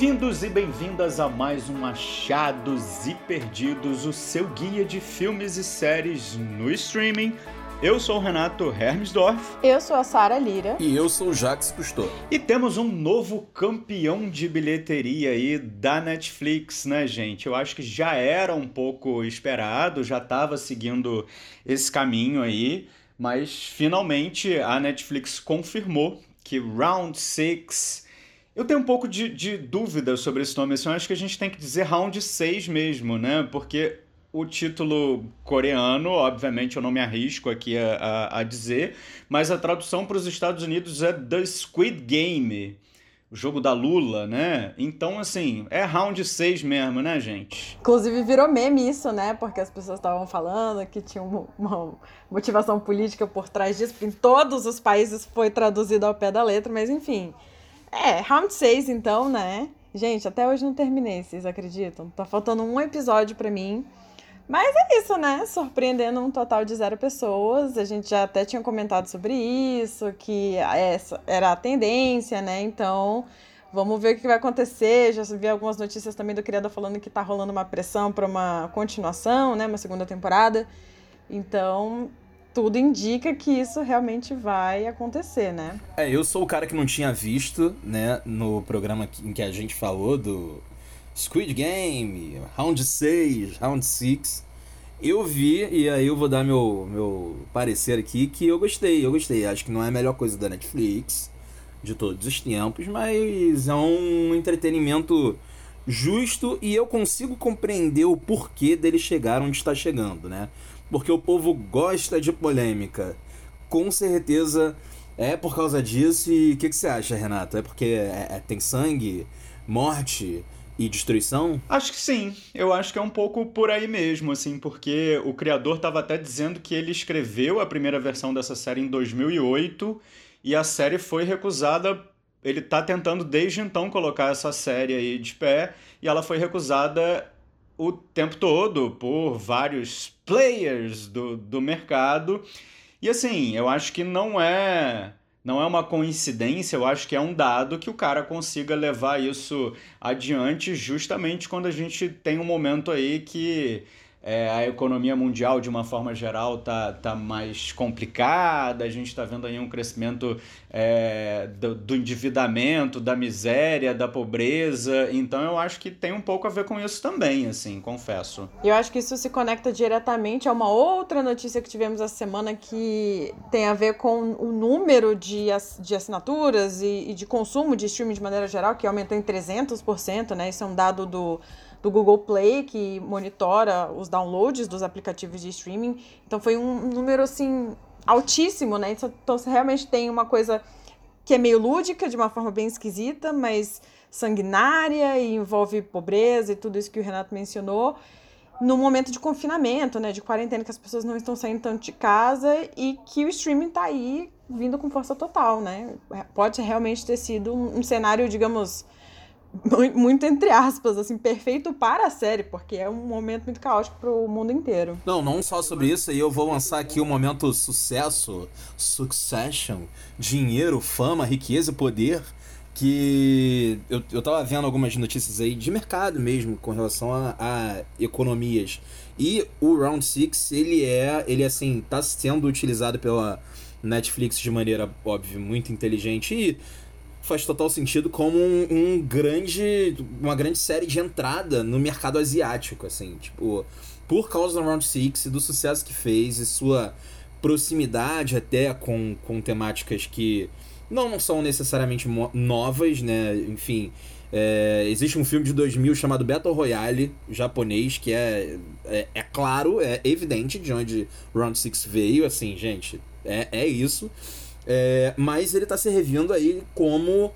Bem-vindos e bem-vindas a mais um Achados e Perdidos, o seu guia de filmes e séries no streaming. Eu sou o Renato Hermsdorf. Eu sou a Sara Lira. E eu sou o Jax Cousteau. E temos um novo campeão de bilheteria aí da Netflix, né, gente? Eu acho que já era um pouco esperado, já estava seguindo esse caminho aí, mas finalmente a Netflix confirmou que Round 6 eu tenho um pouco de, de dúvida sobre esse nome, assim, eu acho que a gente tem que dizer Round 6 mesmo, né? Porque o título coreano, obviamente eu não me arrisco aqui a, a, a dizer, mas a tradução para os Estados Unidos é The Squid Game, o jogo da Lula, né? Então, assim, é round 6 mesmo, né, gente? Inclusive virou meme isso, né? Porque as pessoas estavam falando que tinha uma, uma motivação política por trás disso, em todos os países foi traduzido ao pé da letra, mas enfim. É, round 6 então, né? Gente, até hoje não terminei, vocês acreditam? Tá faltando um episódio para mim. Mas é isso, né? Surpreendendo um total de zero pessoas. A gente já até tinha comentado sobre isso, que essa era a tendência, né? Então, vamos ver o que vai acontecer. Já vi algumas notícias também do criador falando que tá rolando uma pressão para uma continuação, né? Uma segunda temporada. Então, tudo indica que isso realmente vai acontecer, né? É, eu sou o cara que não tinha visto, né, no programa em que a gente falou do Squid Game, Round 6, Round 6. Eu vi, e aí eu vou dar meu, meu parecer aqui, que eu gostei, eu gostei. Acho que não é a melhor coisa da Netflix de todos os tempos, mas é um entretenimento justo e eu consigo compreender o porquê dele chegar onde está chegando, né? Porque o povo gosta de polêmica. Com certeza é por causa disso. E o que, que, você acha, Renato? É porque é, é, tem sangue, morte, e destruição? Acho que sim. Eu acho que é um pouco por aí mesmo, assim, porque o criador estava até dizendo que ele escreveu a primeira versão dessa série em 2008 e a série foi recusada. Ele está tentando desde então colocar essa série aí de pé e ela foi recusada o tempo todo por vários players do, do mercado. E assim, eu acho que não é não é uma coincidência, eu acho que é um dado que o cara consiga levar isso adiante justamente quando a gente tem um momento aí que é, a economia mundial, de uma forma geral, tá, tá mais complicada, a gente está vendo aí um crescimento é, do, do, endividamento, da miséria, da pobreza, então eu acho que tem um pouco a ver com isso também, assim, confesso. Eu acho que isso se conecta diretamente a uma outra notícia que tivemos essa semana que tem a ver com o número de, de assinaturas e, e de consumo de streaming de maneira geral, que aumentou em 300%, né? Isso é um dado do do Google Play, que monitora os downloads dos aplicativos de streaming. Então foi um número assim altíssimo, né? Então, então você realmente tem uma coisa que é meio lúdica, de uma forma bem esquisita, mas sanguinária e envolve pobreza e tudo isso que o Renato mencionou. No momento de confinamento, né, de quarentena, que as pessoas não estão saindo tanto de casa e que o streaming está aí vindo com força total, né? Pode realmente ter sido um, cenário, digamos, muito entre aspas, assim, perfeito para a série, porque é um momento muito caótico para o mundo inteiro. Não, não só sobre isso, aí eu vou lançar aqui o momento sucesso, succession, dinheiro, fama, riqueza e poder, que eu, eu tava vendo algumas notícias aí de mercado mesmo, com relação a, a economias. E o Round 6, ele é, ele assim, tá sendo utilizado pela Netflix de maneira, óbvia, muito inteligente e faz total sentido como um, um, grande uma grande série de entrada no mercado asiático assim tipo por causa do Round Six e do sucesso que fez e sua proximidade até com, com temáticas que não, não são necessariamente novas né enfim é, existe um filme de 2000 chamado Battle Royale japonês que é, é, é claro é evidente de onde Round Six veio assim gente é, é isso é, mas ele está servindo aí como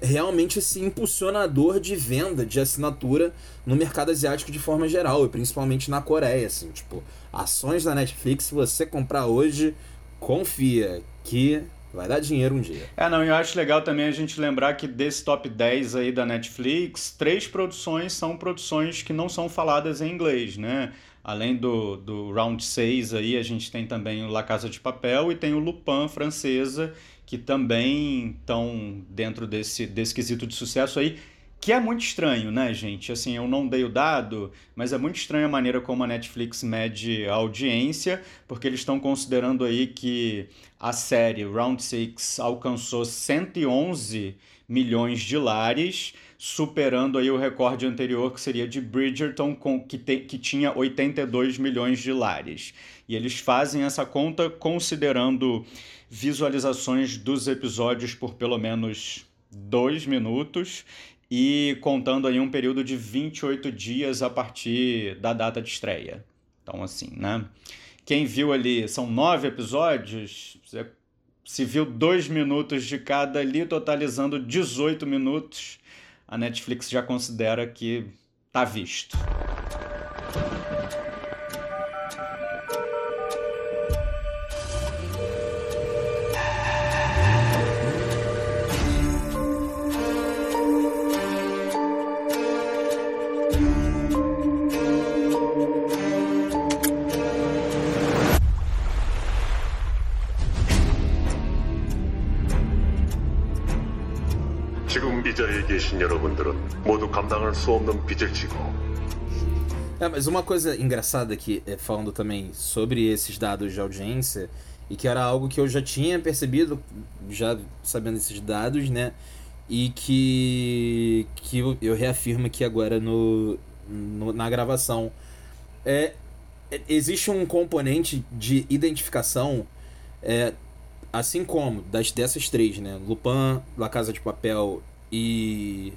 realmente esse impulsionador de venda de assinatura no mercado asiático de forma geral, e principalmente na Coreia, assim, tipo, ações da Netflix, se você comprar hoje, confia que vai dar dinheiro um dia. É, não, eu acho legal também a gente lembrar que desse top 10 aí da Netflix, três produções são produções que não são faladas em inglês, né? Além do, do Round 6 aí, a gente tem também o La Casa de Papel e tem o Lupin francesa, que também estão dentro desse, desse quesito de sucesso aí. Que é muito estranho, né, gente? Assim, eu não dei o dado, mas é muito estranha a maneira como a Netflix mede a audiência, porque eles estão considerando aí que a série Round Six alcançou 111 milhões de lares, superando aí o recorde anterior que seria de Bridgerton, com, que, te, que tinha 82 milhões de lares. E eles fazem essa conta considerando visualizações dos episódios por pelo menos dois minutos e contando aí um período de 28 dias a partir da data de estreia. Então, assim, né? Quem viu ali, são nove episódios, se viu dois minutos de cada ali, totalizando 18 minutos, a Netflix já considera que tá visto. 계신 여러분들은 모두 감당할 수 없는 빚을 지고. É, mas uma coisa engraçada aqui, é, falando também sobre esses dados de audiência, e que era algo que eu já tinha percebido, já sabendo esses dados, né? E que, que eu, eu reafirmo aqui agora no, no, na gravação. É, é, existe um componente de identificação, é, assim como das dessas três, né? Lupin, La Casa de Papel e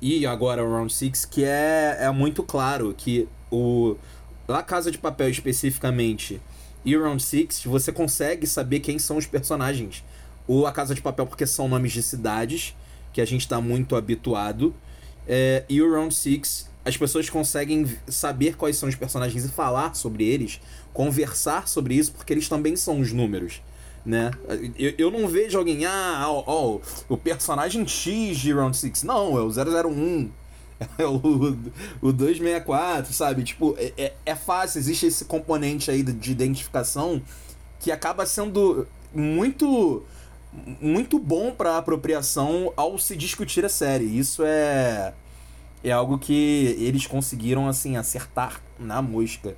e agora o Round Six que é, é muito claro que o La Casa de Papel especificamente e o Round Six você consegue saber quem são os personagens. O A Casa de Papel porque são nomes de cidades que a gente está muito habituado. É, e o Round Six as pessoas conseguem saber quais são os personagens e falar sobre eles, conversar sobre isso, porque eles também são os números né? Eu, eu não vejo alguém, ah, ó, ó, o personagem X de Round 6. Não, é o 001. É o, o 264, sabe? Tipo, é, é, é fácil, existe esse componente aí de identificação que acaba sendo muito muito bom para apropriação ao se discutir a série. Isso é é algo que eles conseguiram assim acertar na mosca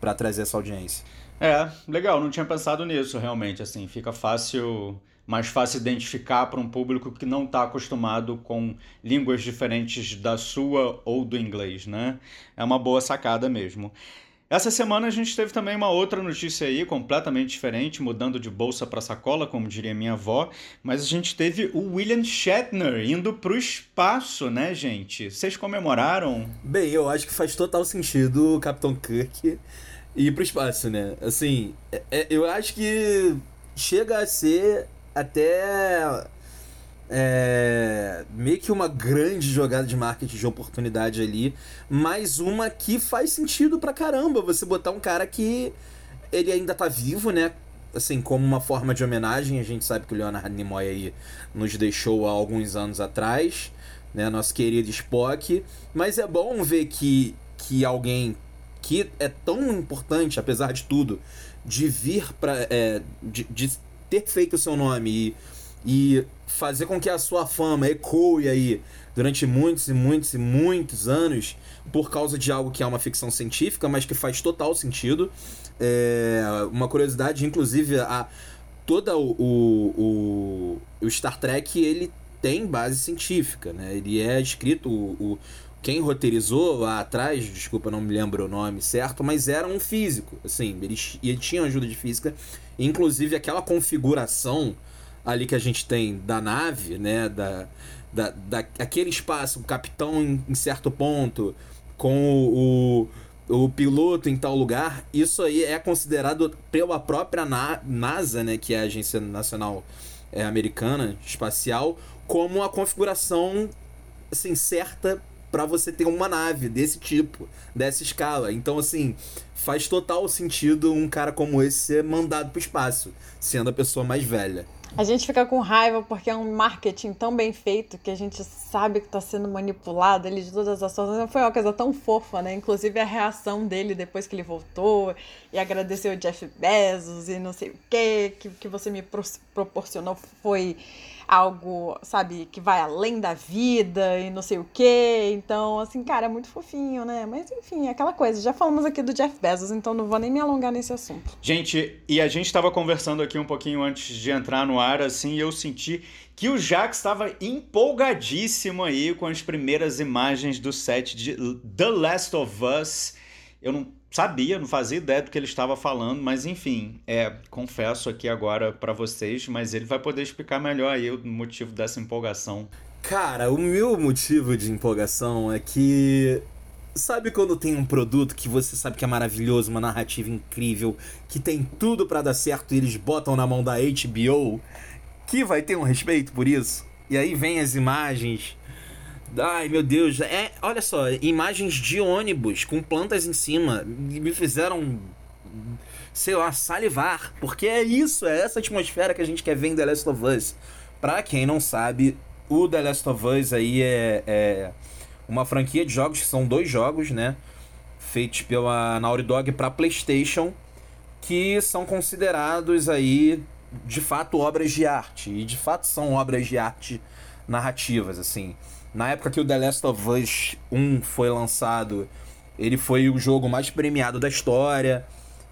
para trazer essa audiência. É, legal, não tinha pensado nisso realmente, assim, fica fácil, mais fácil identificar para um público que não está acostumado com línguas diferentes da sua ou do inglês, né? É uma boa sacada mesmo. Essa semana a gente teve também uma outra notícia aí, completamente diferente, mudando de bolsa para sacola, como diria minha avó, mas a gente teve o William Shatner indo para o espaço, né, gente? Vocês comemoraram? Bem, eu acho que faz total sentido o Capitão Kirk ir pro espaço, né? Assim, é, é, eu acho que chega a ser até é, meio que uma grande jogada de marketing de oportunidade ali, mas uma que faz sentido pra caramba você botar um cara que ele ainda tá vivo, né? Assim, como uma forma de homenagem, a gente sabe que o Leonard Nimoy aí nos deixou há alguns anos atrás, né? Nosso querido Spock, mas é bom ver que, que alguém que é tão importante, apesar de tudo, de vir para é, de, de, ter feito o seu nome e, e fazer com que a sua fama ecoe aí durante muitos e muitos e muitos anos por causa de algo que é uma ficção científica, mas que faz total sentido. É, uma curiosidade, inclusive, a toda o, o, o, Star Trek ele tem base científica, né? Ele é escrito o, o quem roteirizou lá atrás, desculpa, não me lembro o nome certo, mas era um físico, assim, ele, ele tinha ajuda de física, inclusive aquela configuração ali que a gente tem da nave, né, da, da, da aquele espaço, o capitão em, em certo ponto, com o, o, o, piloto em tal lugar, isso aí é considerado pela própria Na, NASA, né, que é a Agência Nacional é, Americana Espacial, como a configuração assim, certa para você ter uma nave desse tipo, dessa escala. Então, assim, faz total sentido um cara como esse ser mandado pro espaço, sendo a pessoa mais velha. A gente fica com raiva porque é um marketing tão bem feito que a gente sabe que está sendo manipulado ele de todas as formas. Foi uma coisa tão fofa, né? Inclusive a reação dele depois que ele voltou e agradeceu o Jeff Bezos e não sei o quê, que, que você me pro proporcionou foi algo, sabe, que vai além da vida e não sei o quê. Então, assim, cara, é muito fofinho, né? Mas enfim, aquela coisa. Já falamos aqui do Jeff Bezos, então não vou nem me alongar nesse assunto. Gente, e a gente estava conversando aqui um pouquinho antes de entrar no ar, assim, e eu senti que o Jack estava empolgadíssimo aí com as primeiras imagens do set de The Last of Us. Eu não sabia, não fazia ideia do que ele estava falando, mas enfim, é, confesso aqui agora para vocês, mas ele vai poder explicar melhor aí o motivo dessa empolgação. Cara, o meu motivo de empolgação é que sabe quando tem um produto que você sabe que é maravilhoso, uma narrativa incrível, que tem tudo para dar certo e eles botam na mão da HBO, que vai ter um respeito por isso? E aí vem as imagens Ai, meu Deus. É, olha só, imagens de ônibus com plantas em cima me fizeram, sei lá, salivar. Porque é isso, é essa atmosfera que a gente quer ver em The Last of Us. Pra quem não sabe, o The Last of Us aí é, é uma franquia de jogos, que são dois jogos, né? Feitos pela Naughty Dog pra PlayStation, que são considerados aí, de fato, obras de arte. E de fato são obras de arte narrativas, assim. Na época que o The Last of Us 1 foi lançado, ele foi o jogo mais premiado da história.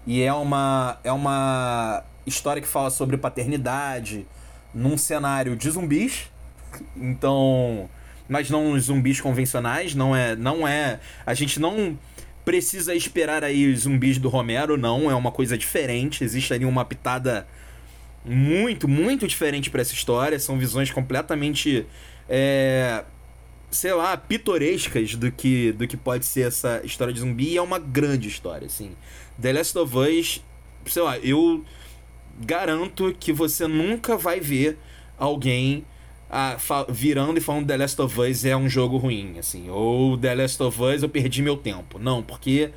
E é uma, é uma história que fala sobre paternidade num cenário de zumbis. Então. Mas não zumbis convencionais, não é. Não é. A gente não precisa esperar aí os zumbis do Romero, não. É uma coisa diferente. Existe ali uma pitada muito, muito diferente para essa história. São visões completamente. É, sei lá, pitorescas do que, do que pode ser essa história de zumbi. E é uma grande história, assim. The Last of Us, sei lá, eu garanto que você nunca vai ver alguém virando e falando The Last of Us é um jogo ruim, assim. Ou The Last of Us eu perdi meu tempo. Não, porque,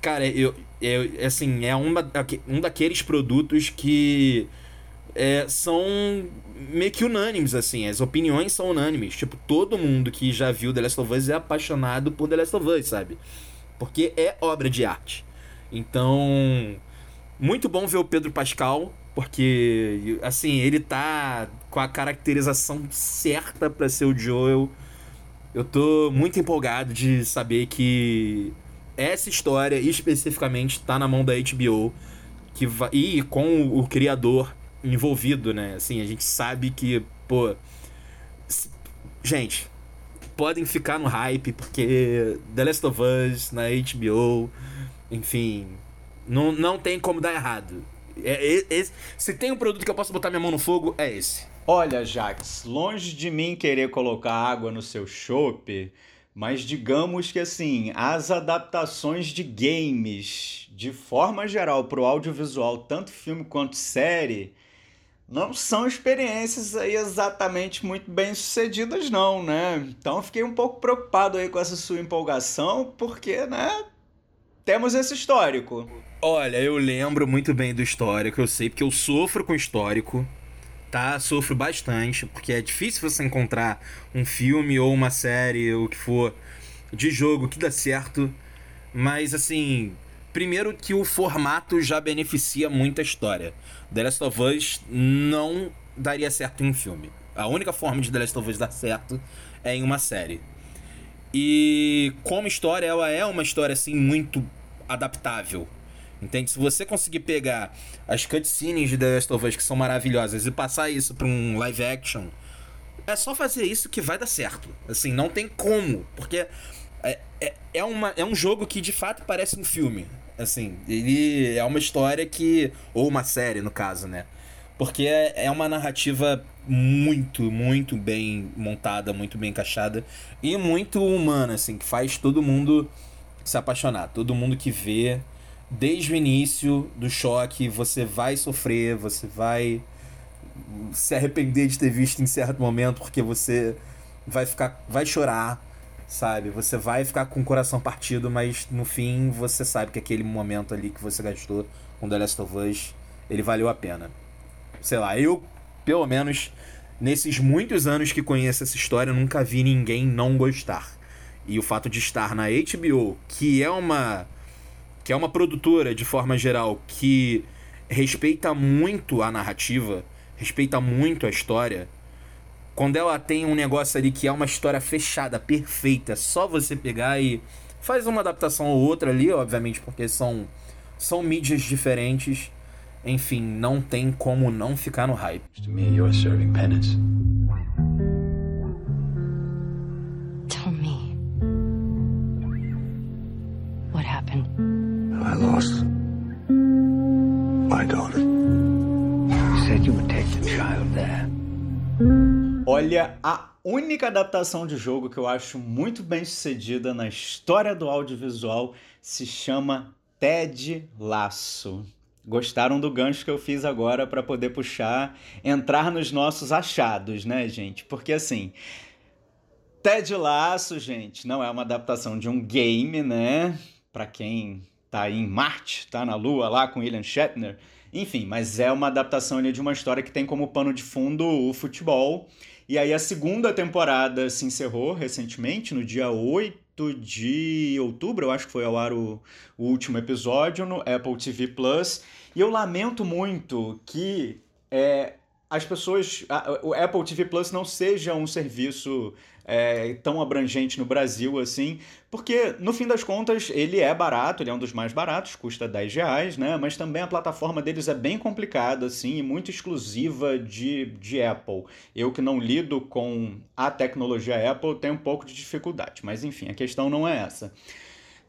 cara, eu, eu assim, é uma, um daqueles produtos que é, são meio que unânimes, assim. As opiniões são unânimes. Tipo, todo mundo que já viu The Last of Us é apaixonado por The Last of Us, sabe? Porque é obra de arte. Então, muito bom ver o Pedro Pascal, porque, assim, ele tá com a caracterização certa para ser o Joel. Eu tô muito empolgado de saber que essa história especificamente tá na mão da HBO que vai, e com o criador envolvido, né? Assim, a gente sabe que, pô. Gente, podem ficar no hype, porque The Last of Us na HBO, enfim, não, não tem como dar errado. É, é, é, se tem um produto que eu posso botar minha mão no fogo, é esse. Olha, Jax, longe de mim querer colocar água no seu chope, mas digamos que assim, as adaptações de games, de forma geral, para o audiovisual, tanto filme quanto série, não são experiências aí exatamente muito bem sucedidas não, né? Então fiquei um pouco preocupado aí com essa sua empolgação, porque, né, temos esse histórico. Olha, eu lembro muito bem do histórico, eu sei porque eu sofro com histórico, tá? Sofro bastante, porque é difícil você encontrar um filme ou uma série ou o que for de jogo que dá certo, mas assim, primeiro que o formato já beneficia muito a história. The Last of Us não daria certo em um filme. A única forma de The Last of Us dar certo é em uma série. E como história, ela é uma história assim muito adaptável. Entende? Se você conseguir pegar as cutscenes de The Last of Us que são maravilhosas e passar isso para um live action, é só fazer isso que vai dar certo. Assim, não tem como, porque é, é, é, uma, é um jogo que de fato parece um filme. Assim, ele é uma história que. Ou uma série, no caso, né? Porque é, é uma narrativa muito, muito bem montada, muito bem encaixada e muito humana, assim, que faz todo mundo se apaixonar. Todo mundo que vê, desde o início do choque, você vai sofrer, você vai se arrepender de ter visto em certo momento, porque você vai ficar. vai chorar sabe? Você vai ficar com o coração partido, mas no fim você sabe que aquele momento ali que você gastou com The Last of Us, ele valeu a pena. Sei lá, eu pelo menos nesses muitos anos que conheço essa história, nunca vi ninguém não gostar. E o fato de estar na HBO, que é uma que é uma produtora de forma geral que respeita muito a narrativa, respeita muito a história. Quando ela tem um negócio ali que é uma história fechada, perfeita, só você pegar e faz uma adaptação ou outra ali, obviamente, porque são são mídias diferentes enfim, não tem como não ficar no hype. To me, you're serving penance. Tell me. What happened? I lost my daughter. You said you would take the child there. Olha, a única adaptação de jogo que eu acho muito bem sucedida na história do audiovisual se chama Ted Laço. Gostaram do gancho que eu fiz agora para poder puxar, entrar nos nossos achados, né, gente? Porque assim, Ted Laço, gente, não é uma adaptação de um game, né? Para quem tá em Marte, tá na Lua lá com William Shatner. Enfim, mas é uma adaptação ali de uma história que tem como pano de fundo o futebol. E aí a segunda temporada se encerrou recentemente, no dia 8 de outubro, eu acho que foi ao ar o, o último episódio no Apple TV Plus. E eu lamento muito que é, as pessoas. A, o Apple TV Plus não seja um serviço é, tão abrangente no Brasil assim, porque no fim das contas ele é barato, ele é um dos mais baratos, custa 10 reais, né? Mas também a plataforma deles é bem complicada, assim, e muito exclusiva de, de Apple. Eu que não lido com a tecnologia Apple tenho um pouco de dificuldade, mas enfim, a questão não é essa.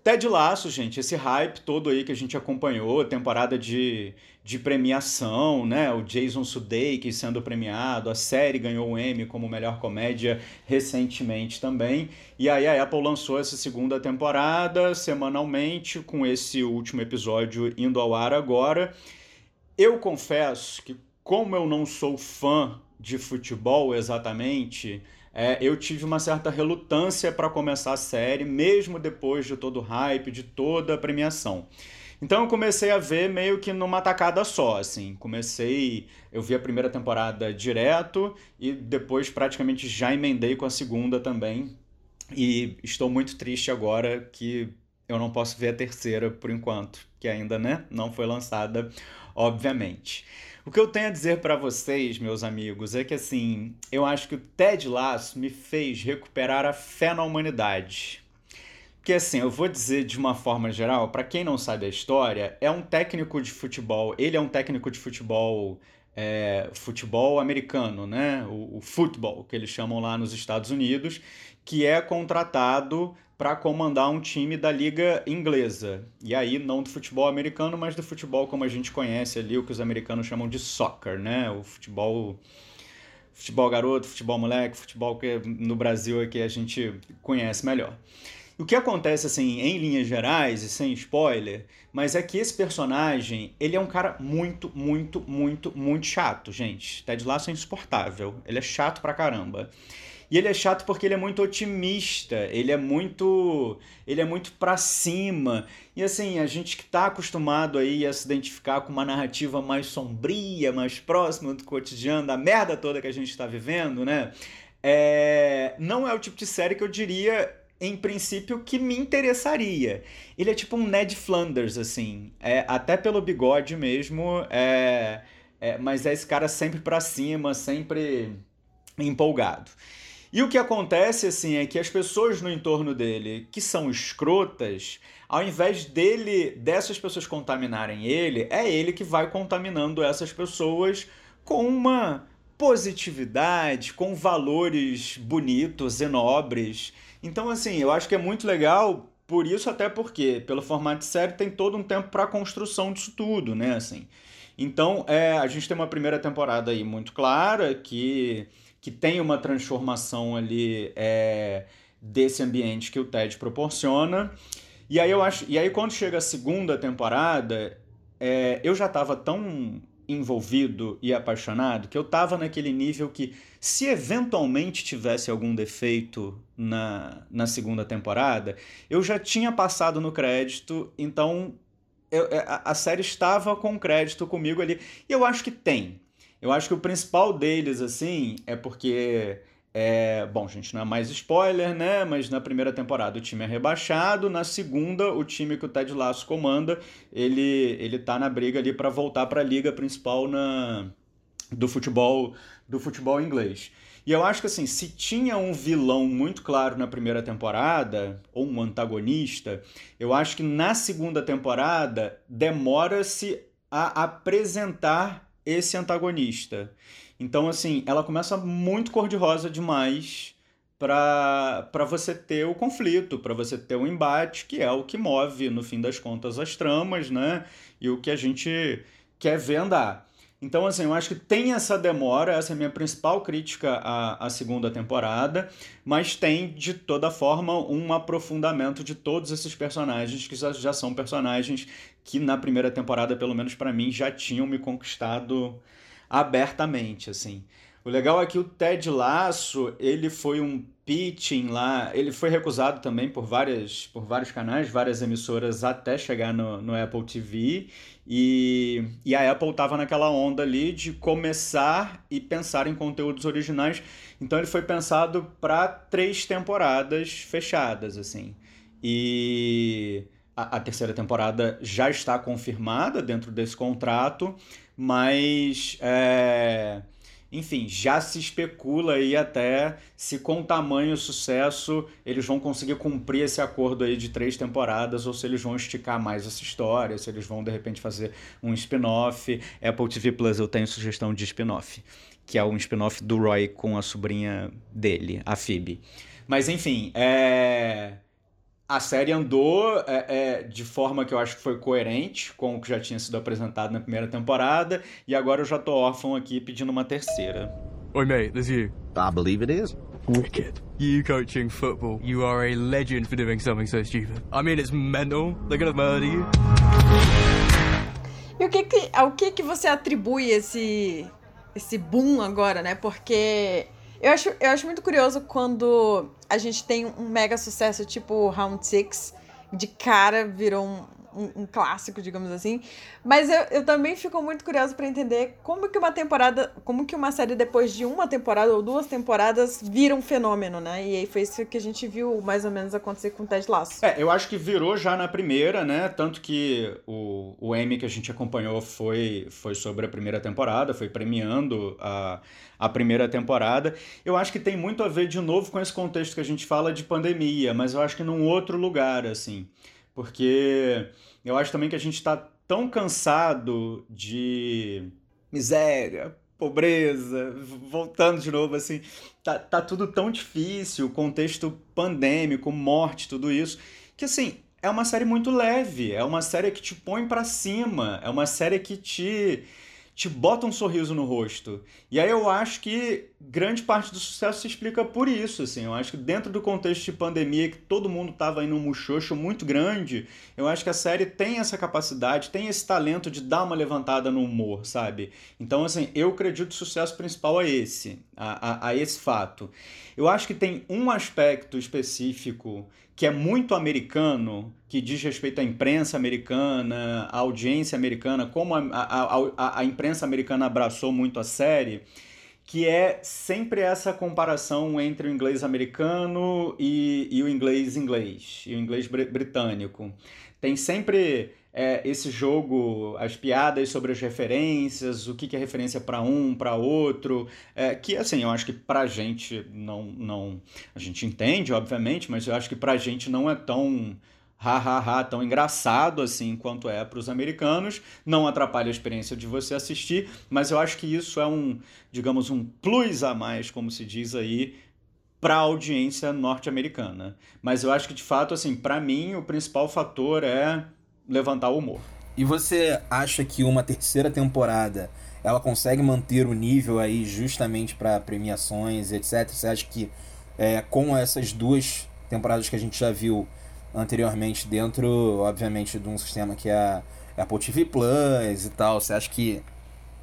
Ted Laço, gente, esse hype todo aí que a gente acompanhou, temporada de, de premiação, né? O Jason Sudeikis sendo premiado, a série ganhou um Emmy como melhor comédia recentemente também. E aí a Apple lançou essa segunda temporada semanalmente, com esse último episódio indo ao ar agora. Eu confesso que, como eu não sou fã de futebol exatamente, é, eu tive uma certa relutância para começar a série, mesmo depois de todo o hype, de toda a premiação. Então eu comecei a ver meio que numa tacada só, assim. Comecei, eu vi a primeira temporada direto e depois praticamente já emendei com a segunda também. E estou muito triste agora que eu não posso ver a terceira por enquanto, que ainda, né, não foi lançada, obviamente. O que eu tenho a dizer para vocês, meus amigos, é que assim, eu acho que o Ted Lasso me fez recuperar a fé na humanidade. Porque assim, eu vou dizer de uma forma geral, para quem não sabe a história, é um técnico de futebol, ele é um técnico de futebol é, futebol americano, né? O, o futebol, que eles chamam lá nos Estados Unidos, que é contratado para comandar um time da liga inglesa. E aí não do futebol americano, mas do futebol como a gente conhece ali, o que os americanos chamam de soccer, né? O futebol futebol garoto, futebol moleque, futebol que no Brasil é que a gente conhece melhor. O que acontece assim, em linhas gerais e sem spoiler, mas é que esse personagem, ele é um cara muito, muito, muito, muito chato, gente. Ted Lasso é insuportável. Ele é chato pra caramba. E ele é chato porque ele é muito otimista, ele é muito, ele é muito para cima. E assim, a gente que tá acostumado aí a se identificar com uma narrativa mais sombria, mais próxima do cotidiano, da merda toda que a gente está vivendo, né? É... não é o tipo de série que eu diria em princípio, que me interessaria. Ele é tipo um Ned Flanders, assim. É, até pelo bigode mesmo. É, é, mas é esse cara sempre pra cima, sempre empolgado. E o que acontece, assim, é que as pessoas no entorno dele, que são escrotas, ao invés dele, dessas pessoas contaminarem ele, é ele que vai contaminando essas pessoas com uma positividade, com valores bonitos e nobres então, assim, eu acho que é muito legal por isso, até porque, pelo formato de série, tem todo um tempo para construção disso tudo, né? Assim. Então, é, a gente tem uma primeira temporada aí muito clara, que, que tem uma transformação ali é, desse ambiente que o TED proporciona. E aí eu acho. E aí, quando chega a segunda temporada, é, eu já estava tão envolvido e apaixonado que eu tava naquele nível que se eventualmente tivesse algum defeito na, na segunda temporada, eu já tinha passado no crédito, então é, a série estava com crédito comigo ali. E eu acho que tem. Eu acho que o principal deles, assim, é porque é, bom, gente, não é mais spoiler, né? Mas na primeira temporada o time é rebaixado, na segunda o time que o Ted Lasso comanda, ele ele tá na briga ali para voltar para a liga principal na do futebol do futebol inglês. E eu acho que assim, se tinha um vilão muito claro na primeira temporada, ou um antagonista, eu acho que na segunda temporada demora-se a apresentar esse antagonista. Então, assim, ela começa muito cor-de-rosa demais para você ter o conflito, para você ter o embate, que é o que move, no fim das contas, as tramas, né? E o que a gente quer ver andar. Então, assim, eu acho que tem essa demora, essa é a minha principal crítica à, à segunda temporada, mas tem, de toda forma, um aprofundamento de todos esses personagens, que já, já são personagens que na primeira temporada, pelo menos para mim, já tinham me conquistado abertamente, assim. O legal é que o Ted Lasso, ele foi um pitching lá, ele foi recusado também por, várias, por vários canais, várias emissoras até chegar no, no Apple TV, e, e a Apple estava naquela onda ali de começar e pensar em conteúdos originais, então ele foi pensado para três temporadas fechadas, assim. E a, terceira temporada já está confirmada dentro desse contrato, mas é, enfim, já se especula aí até se com tamanho sucesso eles vão conseguir cumprir esse acordo aí de três temporadas ou se eles vão esticar mais essa história, se eles vão de repente fazer um spin-off. Apple TV Plus eu tenho sugestão de spin-off, que é um spin-off do Roy com a sobrinha dele, a Phoebe. Mas enfim, é a série andou é, é, de forma que eu acho que foi coerente com o que já tinha sido apresentado na primeira temporada, e agora eu já tô órfão aqui pedindo uma terceira. Oi, mate, there's you. I believe it is. Wicked. You coaching football. You are a legend for doing something so stupid. I mean, it's mental. They're gonna murder you. E o que que, ao que que você atribui esse esse boom agora, né? Porque eu acho, eu acho muito curioso quando a gente tem um mega sucesso tipo Round Six, de cara virou um, um, um clássico, digamos assim. Mas eu, eu também fico muito curioso para entender como que uma temporada, como que uma série depois de uma temporada ou duas temporadas vira um fenômeno, né? E aí foi isso que a gente viu mais ou menos acontecer com o Ted Lasso. É, eu acho que virou já na primeira, né? Tanto que o, o Emmy que a gente acompanhou foi, foi sobre a primeira temporada, foi premiando a a primeira temporada. Eu acho que tem muito a ver de novo com esse contexto que a gente fala de pandemia, mas eu acho que num outro lugar, assim. Porque eu acho também que a gente está tão cansado de miséria, pobreza, voltando de novo, assim, tá, tá tudo tão difícil, contexto pandêmico, morte, tudo isso, que assim, é uma série muito leve, é uma série que te põe para cima, é uma série que te te bota um sorriso no rosto. E aí eu acho que grande parte do sucesso se explica por isso, assim. Eu acho que dentro do contexto de pandemia, que todo mundo tava indo um muxoxo muito grande, eu acho que a série tem essa capacidade, tem esse talento de dar uma levantada no humor, sabe? Então, assim, eu acredito que o sucesso principal é esse, a, a, a esse fato. Eu acho que tem um aspecto específico que é muito americano, que diz respeito à imprensa americana, à audiência americana, como a, a, a, a imprensa americana abraçou muito a série, que é sempre essa comparação entre o inglês americano e, e o inglês inglês, e o inglês britânico. Tem sempre é, esse jogo, as piadas sobre as referências, o que, que é referência para um, para outro, é, que assim, eu acho que pra gente não, não. A gente entende, obviamente, mas eu acho que pra gente não é tão ha, ha, ha, tão engraçado assim quanto é para os americanos. Não atrapalha a experiência de você assistir, mas eu acho que isso é um, digamos, um plus a mais, como se diz aí, para a audiência norte-americana. Mas eu acho que de fato, assim, para mim o principal fator é levantar o humor. E você acha que uma terceira temporada ela consegue manter o nível aí justamente para premiações, etc? Você acha que é, com essas duas temporadas que a gente já viu anteriormente dentro, obviamente, de um sistema que é a Apple TV Plus e tal, você acha que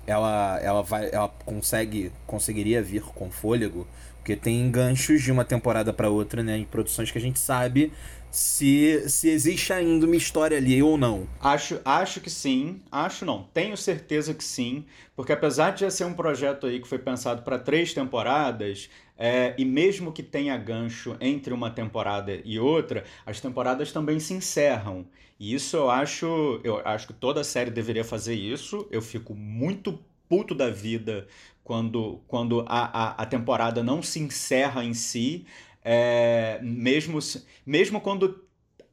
ela, ela vai ela consegue conseguiria vir com fôlego Porque tem ganchos de uma temporada para outra, né? Em produções que a gente sabe se, se existe ainda uma história ali ou não. Acho, acho que sim, acho não, tenho certeza que sim, porque apesar de já ser um projeto aí que foi pensado para três temporadas, é, e mesmo que tenha gancho entre uma temporada e outra, as temporadas também se encerram. E isso eu acho, eu acho que toda série deveria fazer isso. Eu fico muito puto da vida quando, quando a, a, a temporada não se encerra em si. É, mesmo, mesmo quando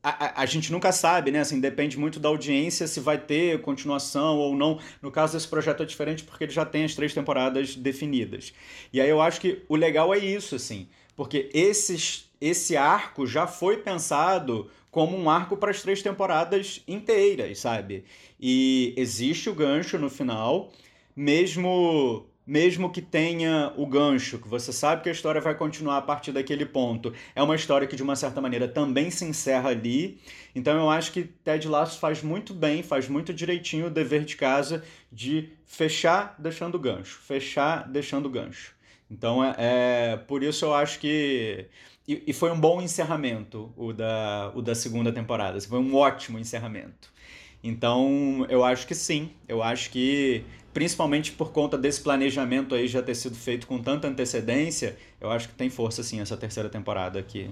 a, a, a, gente nunca sabe, né? Assim, depende muito da audiência se vai ter continuação ou não. No caso desse projeto é diferente porque ele já tem as três temporadas definidas. E aí eu acho que o legal é isso, assim, porque esses, esse arco já foi pensado como um arco para as três temporadas inteiras, sabe? E existe o gancho no final, mesmo mesmo que tenha o gancho, que você sabe que a história vai continuar a partir daquele ponto. É uma história que, de uma certa maneira, também se encerra ali. Então, eu acho que Ted Lasso faz muito bem, faz muito direitinho o dever de casa de fechar deixando gancho, fechar deixando gancho. Então, é, é por isso eu acho que. E, e, foi um bom encerramento o da, o da segunda temporada. Foi um ótimo encerramento. Então, eu acho que sim. Eu acho que principalmente por conta desse planejamento aí já ter sido feito com tanta antecedência, eu acho que tem força sim essa terceira temporada que,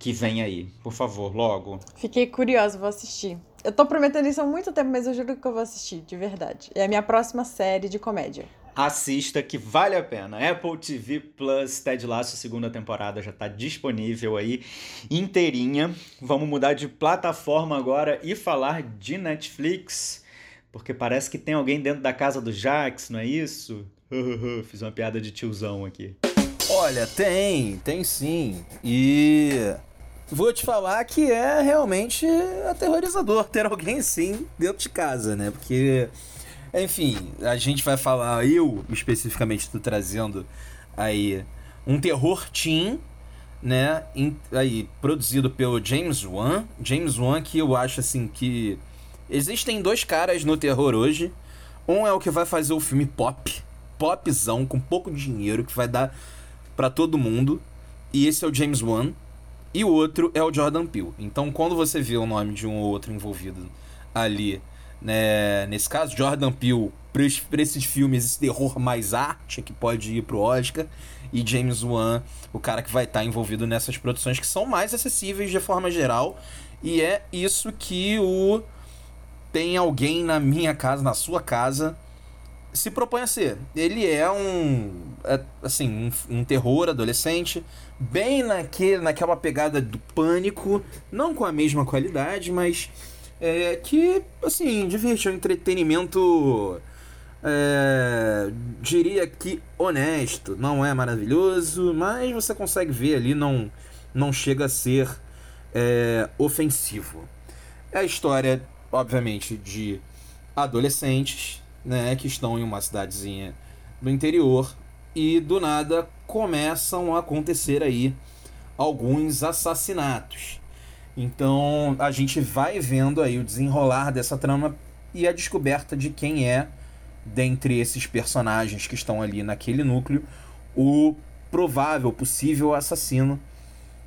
que vem aí. Por favor, logo. Fiquei curiosa, vou assistir. Eu tô prometendo isso há muito tempo, mas eu juro que eu vou assistir, de verdade. É a minha próxima série de comédia. Assista que vale a pena. Apple TV Plus Ted Lasso segunda temporada já está disponível aí inteirinha. Vamos mudar de plataforma agora e falar de Netflix. Porque parece que tem alguém dentro da casa do Jax, não é isso? Fiz uma piada de tiozão aqui. Olha, tem, tem sim. E vou te falar que é realmente aterrorizador ter alguém assim dentro de casa, né? Porque, enfim, a gente vai falar, eu especificamente estou trazendo aí um terror teen, né? Aí, produzido pelo James Wan. James Wan que eu acho assim que Existem dois caras no terror hoje. Um é o que vai fazer o filme pop, popzão, com pouco dinheiro, que vai dar para todo mundo. E esse é o James Wan. E o outro é o Jordan Peele. Então, quando você vê o nome de um ou outro envolvido ali, né, nesse caso, Jordan Peele, para esses filmes, esse terror mais arte, que pode ir pro Oscar, e James Wan, o cara que vai estar tá envolvido nessas produções que são mais acessíveis de forma geral. E é isso que o tem alguém na minha casa, na sua casa, se propõe a ser. Ele é um, é, assim, um, um, terror adolescente, bem naquele, naquela pegada do pânico, não com a mesma qualidade, mas é, que, assim, diverte, é um entretenimento, é, diria que honesto. Não é maravilhoso, mas você consegue ver ali, não, não chega a ser é, ofensivo. É a história obviamente, de adolescentes, né, que estão em uma cidadezinha do interior e do nada começam a acontecer aí alguns assassinatos. Então a gente vai vendo aí o desenrolar dessa trama e a descoberta de quem é, dentre esses personagens que estão ali naquele núcleo, o provável, possível assassino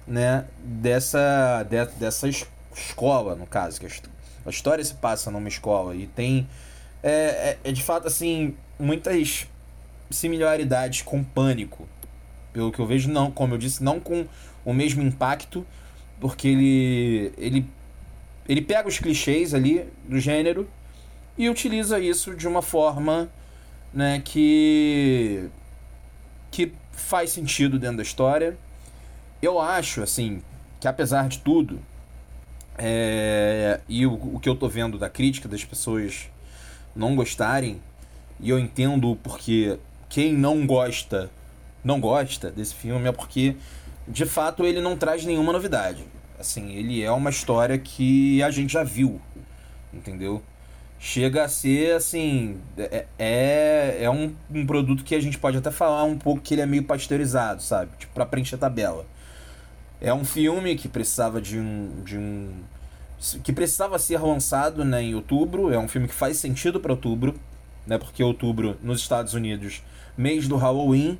né, dessa, de, dessa escola, no caso, que é a história se passa numa escola e tem. É, é, é de fato, assim, muitas similaridades com Pânico. Pelo que eu vejo, não, como eu disse, não com o mesmo impacto, porque ele. ele ele pega os clichês ali do gênero e utiliza isso de uma forma né, que que faz sentido dentro da história. Eu acho assim que apesar de tudo, é, e o, o que eu tô vendo da crítica das pessoas não gostarem, e eu entendo porque quem não gosta, não gosta desse filme é porque de fato ele não traz nenhuma novidade. Assim, ele é uma história que a gente já viu, entendeu? Chega a ser assim. É, é, é um, um produto que a gente pode até falar um pouco que ele é meio pasteurizado, sabe? Tipo, pra preencher tabela. É um filme que precisava de um, de um que precisava ser lançado né, em outubro. É um filme que faz sentido para outubro, né? Porque outubro nos Estados Unidos, mês do Halloween.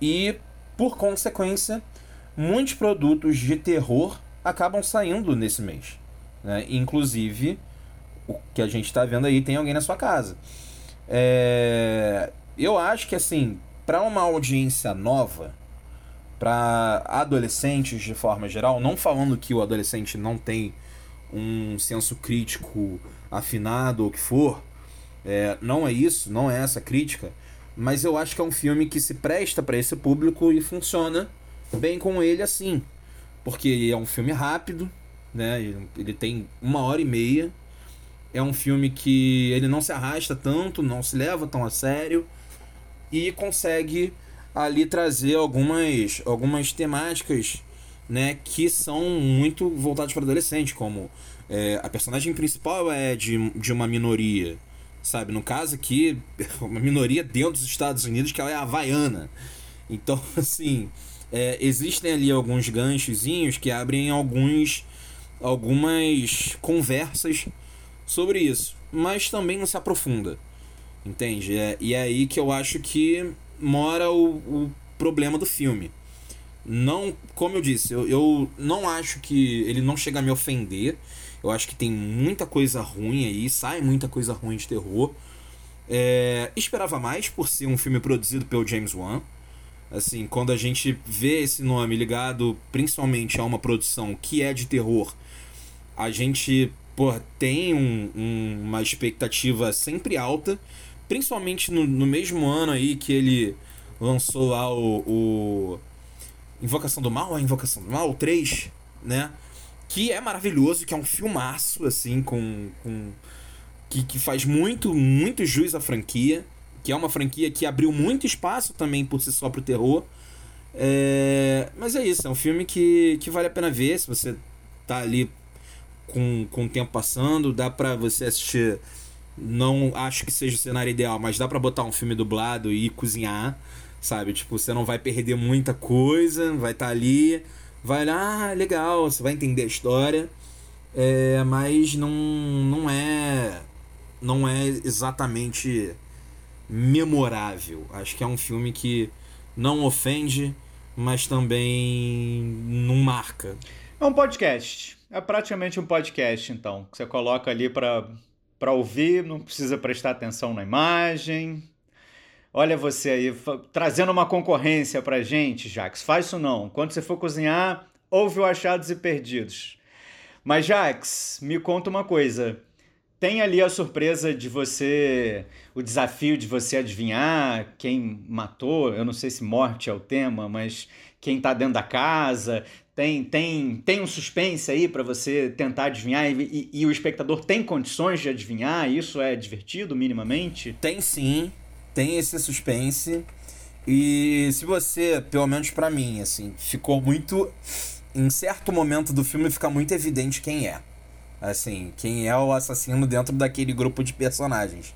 E por consequência, muitos produtos de terror acabam saindo nesse mês. Né? Inclusive, o que a gente está vendo aí tem alguém na sua casa. É... Eu acho que assim, para uma audiência nova, para adolescentes de forma geral, não falando que o adolescente não tem um senso crítico afinado ou o que for, é, não é isso, não é essa crítica, mas eu acho que é um filme que se presta para esse público e funciona bem com ele assim, porque é um filme rápido, né? Ele tem uma hora e meia, é um filme que ele não se arrasta tanto, não se leva tão a sério e consegue ali trazer algumas, algumas temáticas né, que são muito voltadas para adolescente, como é, a personagem principal é de, de uma minoria, sabe? No caso aqui, uma minoria dentro dos Estados Unidos que ela é havaiana. Então, assim, é, existem ali alguns ganchozinhos que abrem alguns algumas conversas sobre isso, mas também não se aprofunda, entende? É, e é aí que eu acho que mora o, o problema do filme. Não, como eu disse, eu, eu não acho que ele não chega a me ofender. Eu acho que tem muita coisa ruim aí, sai muita coisa ruim de terror. É, esperava mais por ser um filme produzido pelo James Wan. Assim, quando a gente vê esse nome ligado principalmente a uma produção que é de terror, a gente pô, tem um, um, uma expectativa sempre alta. Principalmente no, no mesmo ano aí que ele lançou lá o, o Invocação do Mal, a Invocação do Mal, o 3, né? Que é maravilhoso, que é um filmaço, assim, com. com que, que faz muito, muito jus à franquia. Que é uma franquia que abriu muito espaço também por si só pro terror. É... Mas é isso, é um filme que, que vale a pena ver se você tá ali com, com o tempo passando. Dá pra você assistir não acho que seja o cenário ideal, mas dá para botar um filme dublado e cozinhar, sabe? Tipo, você não vai perder muita coisa, vai estar tá ali, vai lá, ah, legal, você vai entender a história, é, mas não, não é não é exatamente memorável. Acho que é um filme que não ofende, mas também não marca. É um podcast. É praticamente um podcast, então. Que você coloca ali para para ouvir, não precisa prestar atenção na imagem. Olha você aí, trazendo uma concorrência pra gente, Jax. Faz isso não. Quando você for cozinhar, ouve o Achados e Perdidos. Mas, Jax, me conta uma coisa. Tem ali a surpresa de você, o desafio de você adivinhar quem matou. Eu não sei se morte é o tema, mas quem tá dentro da casa. Tem, tem, tem um suspense aí para você tentar adivinhar e, e, e, o espectador tem condições de adivinhar? Isso é divertido, minimamente? Tem sim, tem esse suspense. E se você, pelo menos para mim, assim, ficou muito. Em certo momento do filme fica muito evidente quem é. Assim, quem é o assassino dentro daquele grupo de personagens.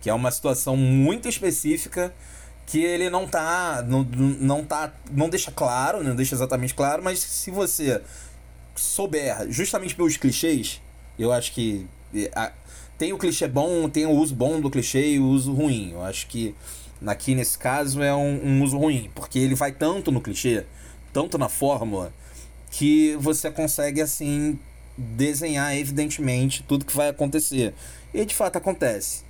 Que é uma situação muito específica que ele não tá não, não tá não deixa claro, não deixa exatamente claro, mas se você souber justamente pelos clichês, eu acho que a, tem o clichê bom, tem o uso bom do clichê e o uso ruim. Eu acho que aqui nesse caso é um, um uso ruim, porque ele vai tanto no clichê, tanto na fórmula, que você consegue assim desenhar evidentemente tudo que vai acontecer. E de fato acontece.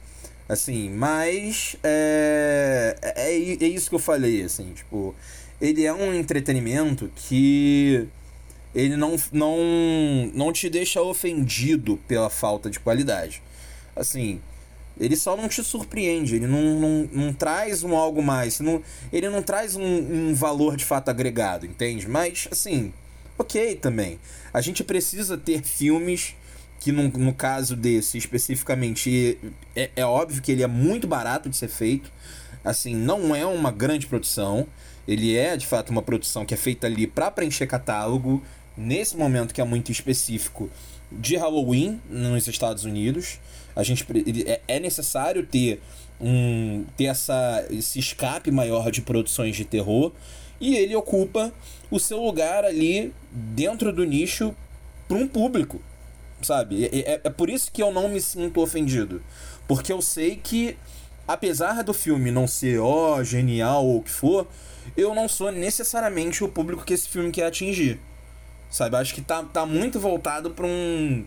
Assim, mas é, é, é isso que eu falei, assim, tipo, ele é um entretenimento que ele não, não, não te deixa ofendido pela falta de qualidade. Assim, ele só não te surpreende, ele não, não, não traz um algo mais, não, ele não traz um, um valor de fato agregado, entende? Mas, assim, ok também. A gente precisa ter filmes que no, no caso desse especificamente é, é óbvio que ele é muito barato de ser feito. Assim, não é uma grande produção. Ele é de fato uma produção que é feita ali para preencher catálogo, nesse momento que é muito específico de Halloween nos Estados Unidos. A gente é, é necessário ter um ter essa esse escape maior de produções de terror e ele ocupa o seu lugar ali dentro do nicho para um público sabe? É, é, é por isso que eu não me sinto ofendido. Porque eu sei que apesar do filme não ser, ó, oh, genial ou o que for, eu não sou necessariamente o público que esse filme quer atingir. Sabe? Acho que tá, tá muito voltado pra um.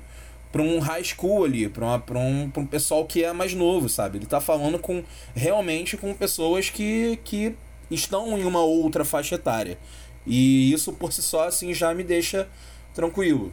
Pra um high school ali, pra, uma, pra, um, pra um pessoal que é mais novo, sabe? Ele tá falando com realmente com pessoas que, que estão em uma outra faixa etária. E isso por si só, assim, já me deixa tranquilo.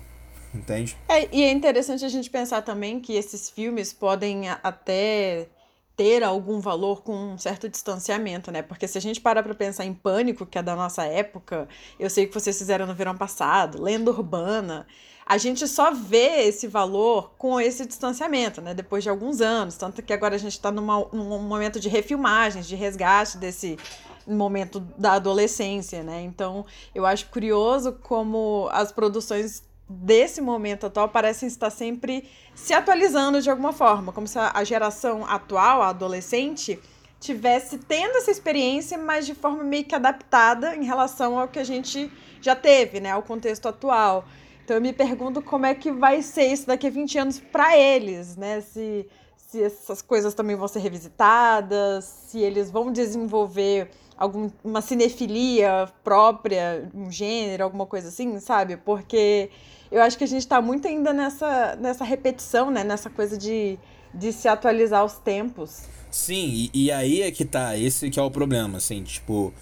Entende? É, e é interessante a gente pensar também que esses filmes podem até ter algum valor com um certo distanciamento, né? Porque se a gente parar para pensar em Pânico, que é da nossa época, eu sei que vocês fizeram no verão passado, Lenda Urbana, a gente só vê esse valor com esse distanciamento, né? Depois de alguns anos, tanto que agora a gente está num momento de refilmagens, de resgate desse momento da adolescência, né? Então, eu acho curioso como as produções desse momento atual parecem estar sempre se atualizando de alguma forma, como se a geração atual, a adolescente, tivesse tendo essa experiência, mas de forma meio que adaptada em relação ao que a gente já teve, né, ao contexto atual. Então eu me pergunto como é que vai ser isso daqui a 20 anos para eles, né? Se, se essas coisas também vão ser revisitadas, se eles vão desenvolver alguma cinefilia própria, um gênero, alguma coisa assim, sabe? Porque eu acho que a gente está muito ainda nessa, nessa repetição, né? Nessa coisa de, de se atualizar aos tempos. Sim, e, e aí é que tá, esse que é o problema, assim, tipo,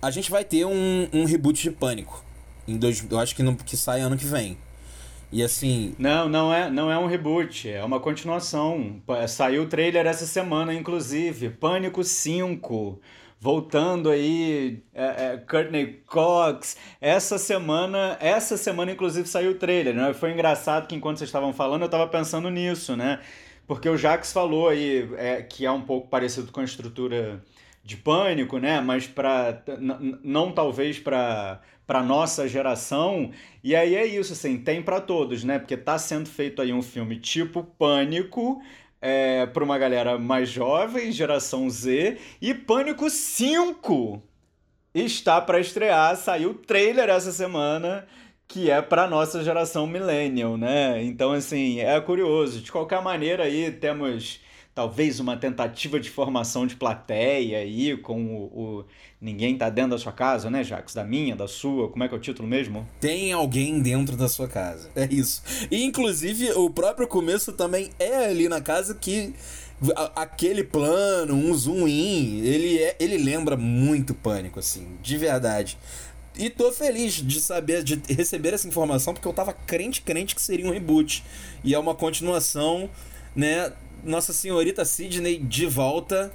a gente vai ter um, um reboot de Pânico, em dois, eu acho que, no, que sai ano que vem. E assim. Não, não é, não é um reboot, é uma continuação. Saiu o trailer essa semana, inclusive. Pânico 5 voltando aí, é, é, Courtney Cox. Essa semana, essa semana inclusive saiu o trailer, né? Foi engraçado que enquanto vocês estavam falando, eu estava pensando nisso, né? Porque o Jax falou aí é, que é um pouco parecido com a estrutura de pânico, né? Mas para não talvez para para nossa geração. E aí é isso, assim, tem para todos, né? Porque tá sendo feito aí um filme tipo Pânico, é, para uma galera mais jovem, geração Z, e Pânico 5 está para estrear, saiu o trailer essa semana, que é para nossa geração millennial, né? Então assim, é curioso. De qualquer maneira aí temos talvez uma tentativa de formação de plateia aí com o, o, ninguém tá dentro da sua casa, né, Jacques? Da minha, da sua, como é que é o título mesmo? Tem alguém dentro da sua casa. É isso. E inclusive o próprio começo também é ali na casa que aquele plano, um zoom in, ele é, ele lembra muito pânico assim, de verdade. E tô feliz de saber, de receber essa informação, porque eu tava crente, crente que seria um reboot. E é uma continuação, né, nossa Senhorita Sidney de volta,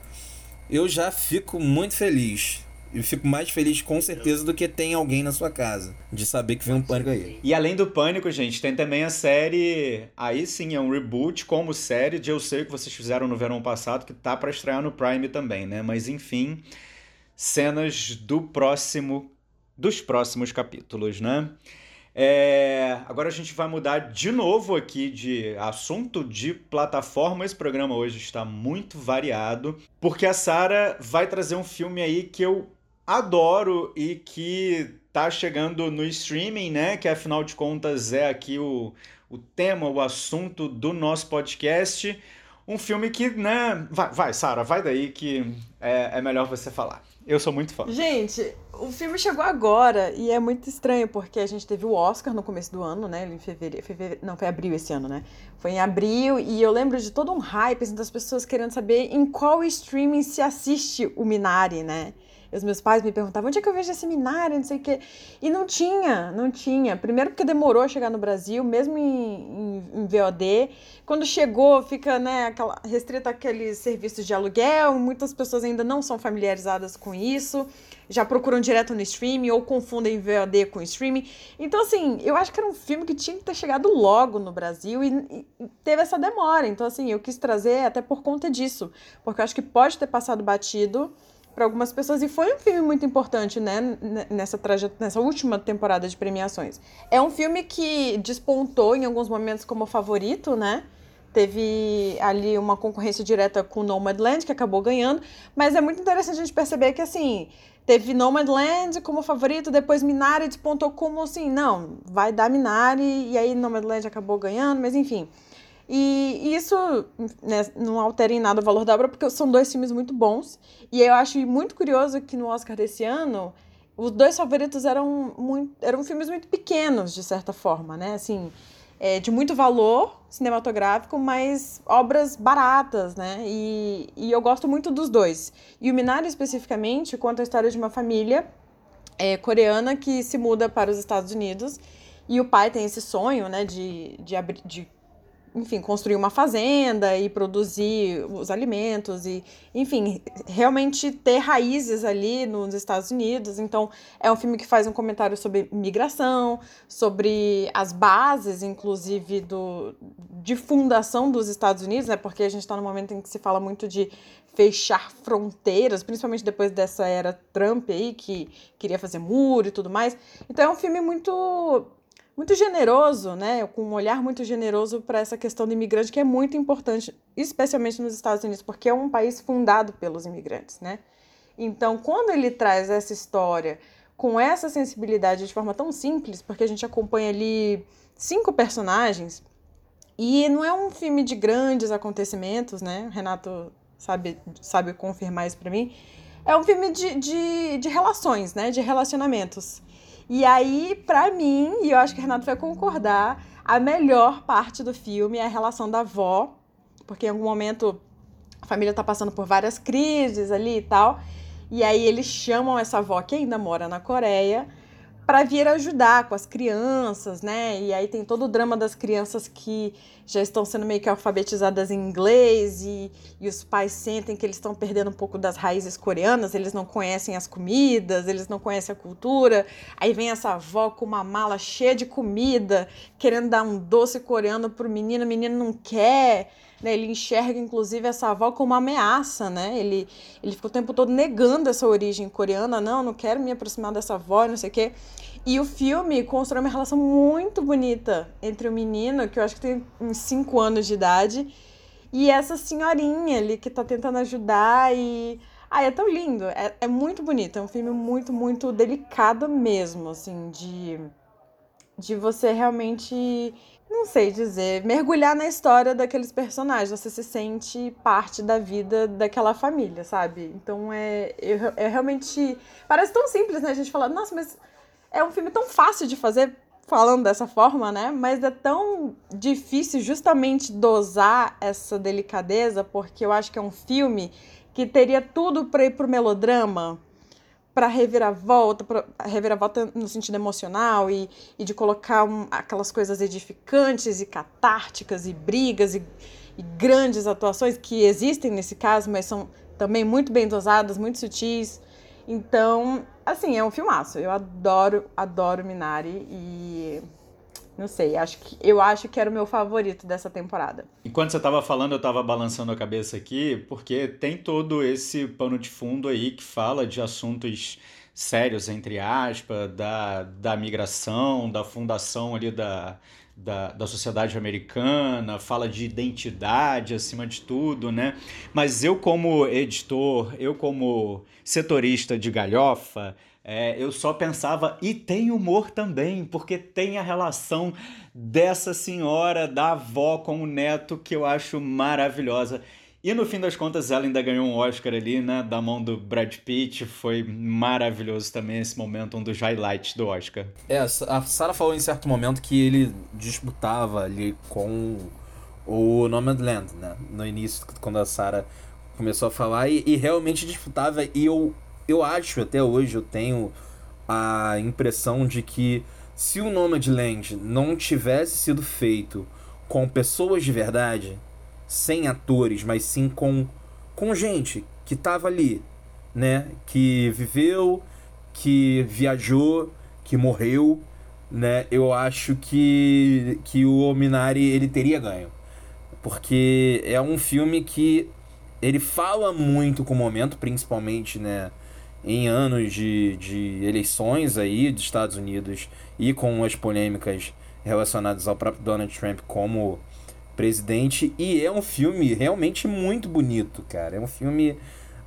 eu já fico muito feliz. Eu fico mais feliz com certeza do que tem alguém na sua casa. De saber que vem um pânico aí. E além do pânico, gente, tem também a série. Aí sim, é um reboot como série de Eu Sei o que vocês fizeram no verão passado, que tá para estrear no Prime também, né? Mas enfim, cenas do próximo. dos próximos capítulos, né? É, agora a gente vai mudar de novo aqui de assunto de plataforma. Esse programa hoje está muito variado, porque a Sara vai trazer um filme aí que eu adoro e que tá chegando no streaming, né? Que afinal de contas é aqui o, o tema, o assunto do nosso podcast. Um filme que, né? Vai, vai Sara, vai daí que é, é melhor você falar. Eu sou muito fã. Gente, o filme chegou agora e é muito estranho, porque a gente teve o Oscar no começo do ano, né? Em fevereiro, fevereiro. Não, foi abril esse ano, né? Foi em abril e eu lembro de todo um hype assim, das pessoas querendo saber em qual streaming se assiste o Minari, né? Os meus pais me perguntavam onde é que eu vejo esse seminário, não sei o quê. E não tinha, não tinha. Primeiro porque demorou a chegar no Brasil, mesmo em, em, em VOD. Quando chegou, fica né, aquela, restrito àqueles serviços de aluguel. Muitas pessoas ainda não são familiarizadas com isso. Já procuram direto no streaming ou confundem VOD com streaming. Então, assim, eu acho que era um filme que tinha que ter chegado logo no Brasil e, e teve essa demora. Então, assim, eu quis trazer até por conta disso. Porque eu acho que pode ter passado batido para algumas pessoas e foi um filme muito importante, né, nessa traje... nessa última temporada de premiações. É um filme que despontou em alguns momentos como favorito, né? Teve ali uma concorrência direta com Nomadland, que acabou ganhando, mas é muito interessante a gente perceber que assim, teve Nomadland como favorito, depois Minari despontou como assim, não, vai dar Minari, e aí Nomadland acabou ganhando, mas enfim. E, isso né, não altera em nada o valor da obra, porque são dois filmes muito bons. E eu acho muito curioso que no Oscar desse ano, os dois favoritos eram, muito, eram filmes muito pequenos, de certa forma, né? Assim, é, de muito valor cinematográfico, mas obras baratas, né? E, e eu gosto muito dos dois. E o Minari, especificamente, conta a história de uma família é, coreana que se muda para os Estados Unidos. E o pai tem esse sonho, né, de, de, de enfim, construir uma fazenda e produzir os alimentos e, enfim, realmente ter raízes ali nos Estados Unidos. Então, é um filme que faz um comentário sobre migração, sobre as bases, inclusive, do, de fundação dos Estados Unidos, né? Porque a gente está no momento em que se fala muito de fechar fronteiras, principalmente depois dessa era Trump aí, que queria fazer muro e tudo mais. Então, é um filme muito muito generoso, né, com um olhar muito generoso para essa questão do imigrante, que é muito importante, especialmente nos Estados Unidos, porque é um país fundado pelos imigrantes, né? Então, quando ele traz essa história com essa sensibilidade de forma tão simples, porque a gente acompanha ali cinco personagens, e não é um filme de grandes acontecimentos, né? O Renato sabe, sabe confirmar isso para mim. É um filme de, de, de relações, né? De relacionamentos. E aí, para mim, e eu acho que o Renato vai concordar, a melhor parte do filme é a relação da avó, porque em algum momento a família tá passando por várias crises ali e tal. E aí eles chamam essa avó que ainda mora na Coreia para vir ajudar com as crianças, né? E aí tem todo o drama das crianças que já estão sendo meio que alfabetizadas em inglês e, e os pais sentem que eles estão perdendo um pouco das raízes coreanas, eles não conhecem as comidas, eles não conhecem a cultura. Aí vem essa avó com uma mala cheia de comida, querendo dar um doce coreano pro menino, o menino não quer. Né, ele enxerga, inclusive, essa avó como uma ameaça, né? Ele, ele fica o tempo todo negando essa origem coreana. Não, não quero me aproximar dessa avó, não sei o quê. E o filme constrói uma relação muito bonita entre o menino, que eu acho que tem uns 5 anos de idade, e essa senhorinha ali que tá tentando ajudar e... Ai, é tão lindo, é, é muito bonito, é um filme muito, muito delicado mesmo, assim, de, de você realmente não sei dizer, mergulhar na história daqueles personagens. Você se sente parte da vida daquela família, sabe? Então é, é, é realmente. Parece tão simples, né? A gente fala, nossa, mas é um filme tão fácil de fazer falando dessa forma, né? Mas é tão difícil justamente dosar essa delicadeza, porque eu acho que é um filme que teria tudo para ir pro melodrama, para reviravolta, pra reviravolta no sentido emocional e, e de colocar um, aquelas coisas edificantes e catárticas e brigas e, e grandes atuações que existem nesse caso, mas são também muito bem dosadas, muito sutis. Então, assim, é um filmaço. Eu adoro, adoro Minari e não sei, acho que eu acho que era o meu favorito dessa temporada. Enquanto você estava falando, eu estava balançando a cabeça aqui, porque tem todo esse pano de fundo aí que fala de assuntos sérios, entre aspas, da, da migração, da fundação ali da, da, da sociedade americana, fala de identidade acima de tudo, né? Mas eu, como editor, eu, como setorista de galhofa, é, eu só pensava, e tem humor também, porque tem a relação dessa senhora, da avó com o neto, que eu acho maravilhosa. E no fim das contas, ela ainda ganhou um Oscar ali, né? Da mão do Brad Pitt. Foi maravilhoso também esse momento, um dos highlights do Oscar. É, a Sarah falou em certo momento que ele disputava ali com o Nomadland, né? No início, quando a Sarah começou a falar, e, e realmente disputava. E eu eu acho, até hoje, eu tenho a impressão de que se o Nomadland não tivesse sido feito com pessoas de verdade, sem atores, mas sim com, com gente que tava ali, né? Que viveu, que viajou, que morreu, né? Eu acho que, que o Minari ele teria ganho. Porque é um filme que ele fala muito com o momento, principalmente, né? Em anos de, de eleições aí dos Estados Unidos e com as polêmicas relacionadas ao próprio Donald Trump como presidente. E é um filme realmente muito bonito, cara. É um filme.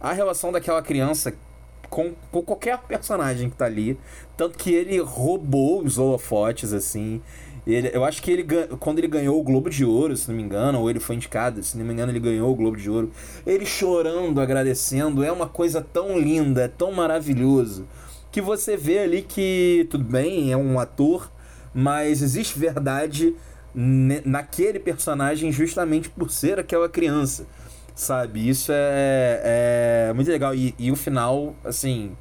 A relação daquela criança com, com qualquer personagem que tá ali. Tanto que ele roubou os holofotes, assim. Ele, eu acho que ele quando ele ganhou o Globo de Ouro, se não me engano, ou ele foi indicado, se não me engano, ele ganhou o Globo de Ouro. Ele chorando, agradecendo, é uma coisa tão linda, é tão maravilhoso. Que você vê ali que, tudo bem, é um ator, mas existe verdade naquele personagem justamente por ser aquela criança, sabe? Isso é, é muito legal. E, e o final, assim,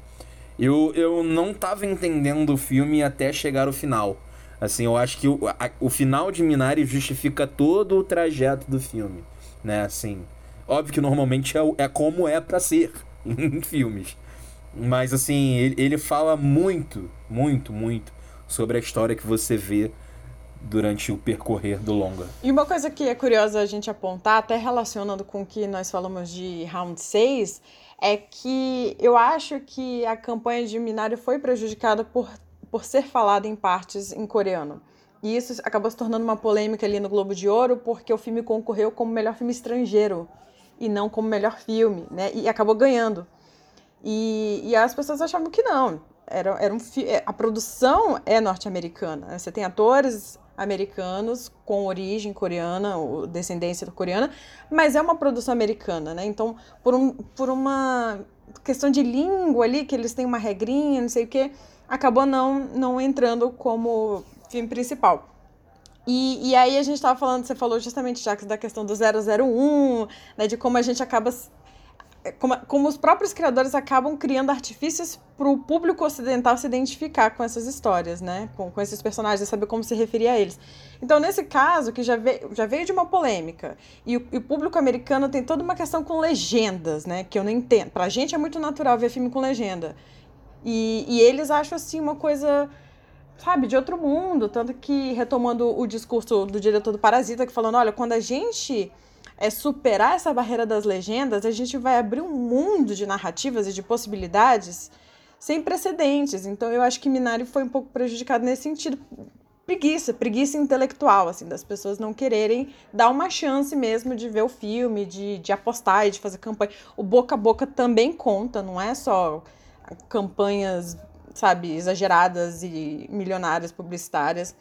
eu, eu não tava entendendo o filme até chegar ao final. Assim, eu acho que o, a, o final de Minari justifica todo o trajeto do filme, né? Assim, óbvio que normalmente é, é como é para ser em filmes. Mas, assim, ele, ele fala muito, muito, muito sobre a história que você vê durante o percorrer do longa. E uma coisa que é curiosa a gente apontar, até relacionando com o que nós falamos de Round 6, é que eu acho que a campanha de Minari foi prejudicada por por ser falado em partes em coreano. E isso acabou se tornando uma polêmica ali no Globo de Ouro, porque o filme concorreu como melhor filme estrangeiro e não como melhor filme, né? E acabou ganhando. E, e as pessoas achavam que não. Era, era um é, a produção é norte-americana. Né? Você tem atores americanos com origem coreana, ou descendência coreana, mas é uma produção americana, né? Então, por, um, por uma questão de língua ali, que eles têm uma regrinha, não sei o quê, acabou não, não entrando como filme principal. E, e aí a gente estava falando, você falou justamente, Jacques, da questão do 001, né, de como a gente acaba como, como, os próprios criadores acabam criando artifícios para o público ocidental se identificar com essas histórias, né? Com, com esses personagens, saber como se referir a eles. Então, nesse caso, que já veio, já veio de uma polêmica, e o, e o público americano tem toda uma questão com legendas, né? Que eu não entendo. Para a gente é muito natural ver filme com legenda. E, e eles acham assim uma coisa, sabe, de outro mundo. Tanto que, retomando o discurso do diretor do Parasita, que falando: olha, quando a gente é superar essa barreira das legendas, a gente vai abrir um mundo de narrativas e de possibilidades sem precedentes. Então eu acho que Minari foi um pouco prejudicado nesse sentido. Preguiça, preguiça intelectual, assim, das pessoas não quererem dar uma chance mesmo de ver o filme, de, de apostar e de fazer campanha. O boca a boca também conta, não é só campanhas, sabe, exageradas e milionárias publicitárias.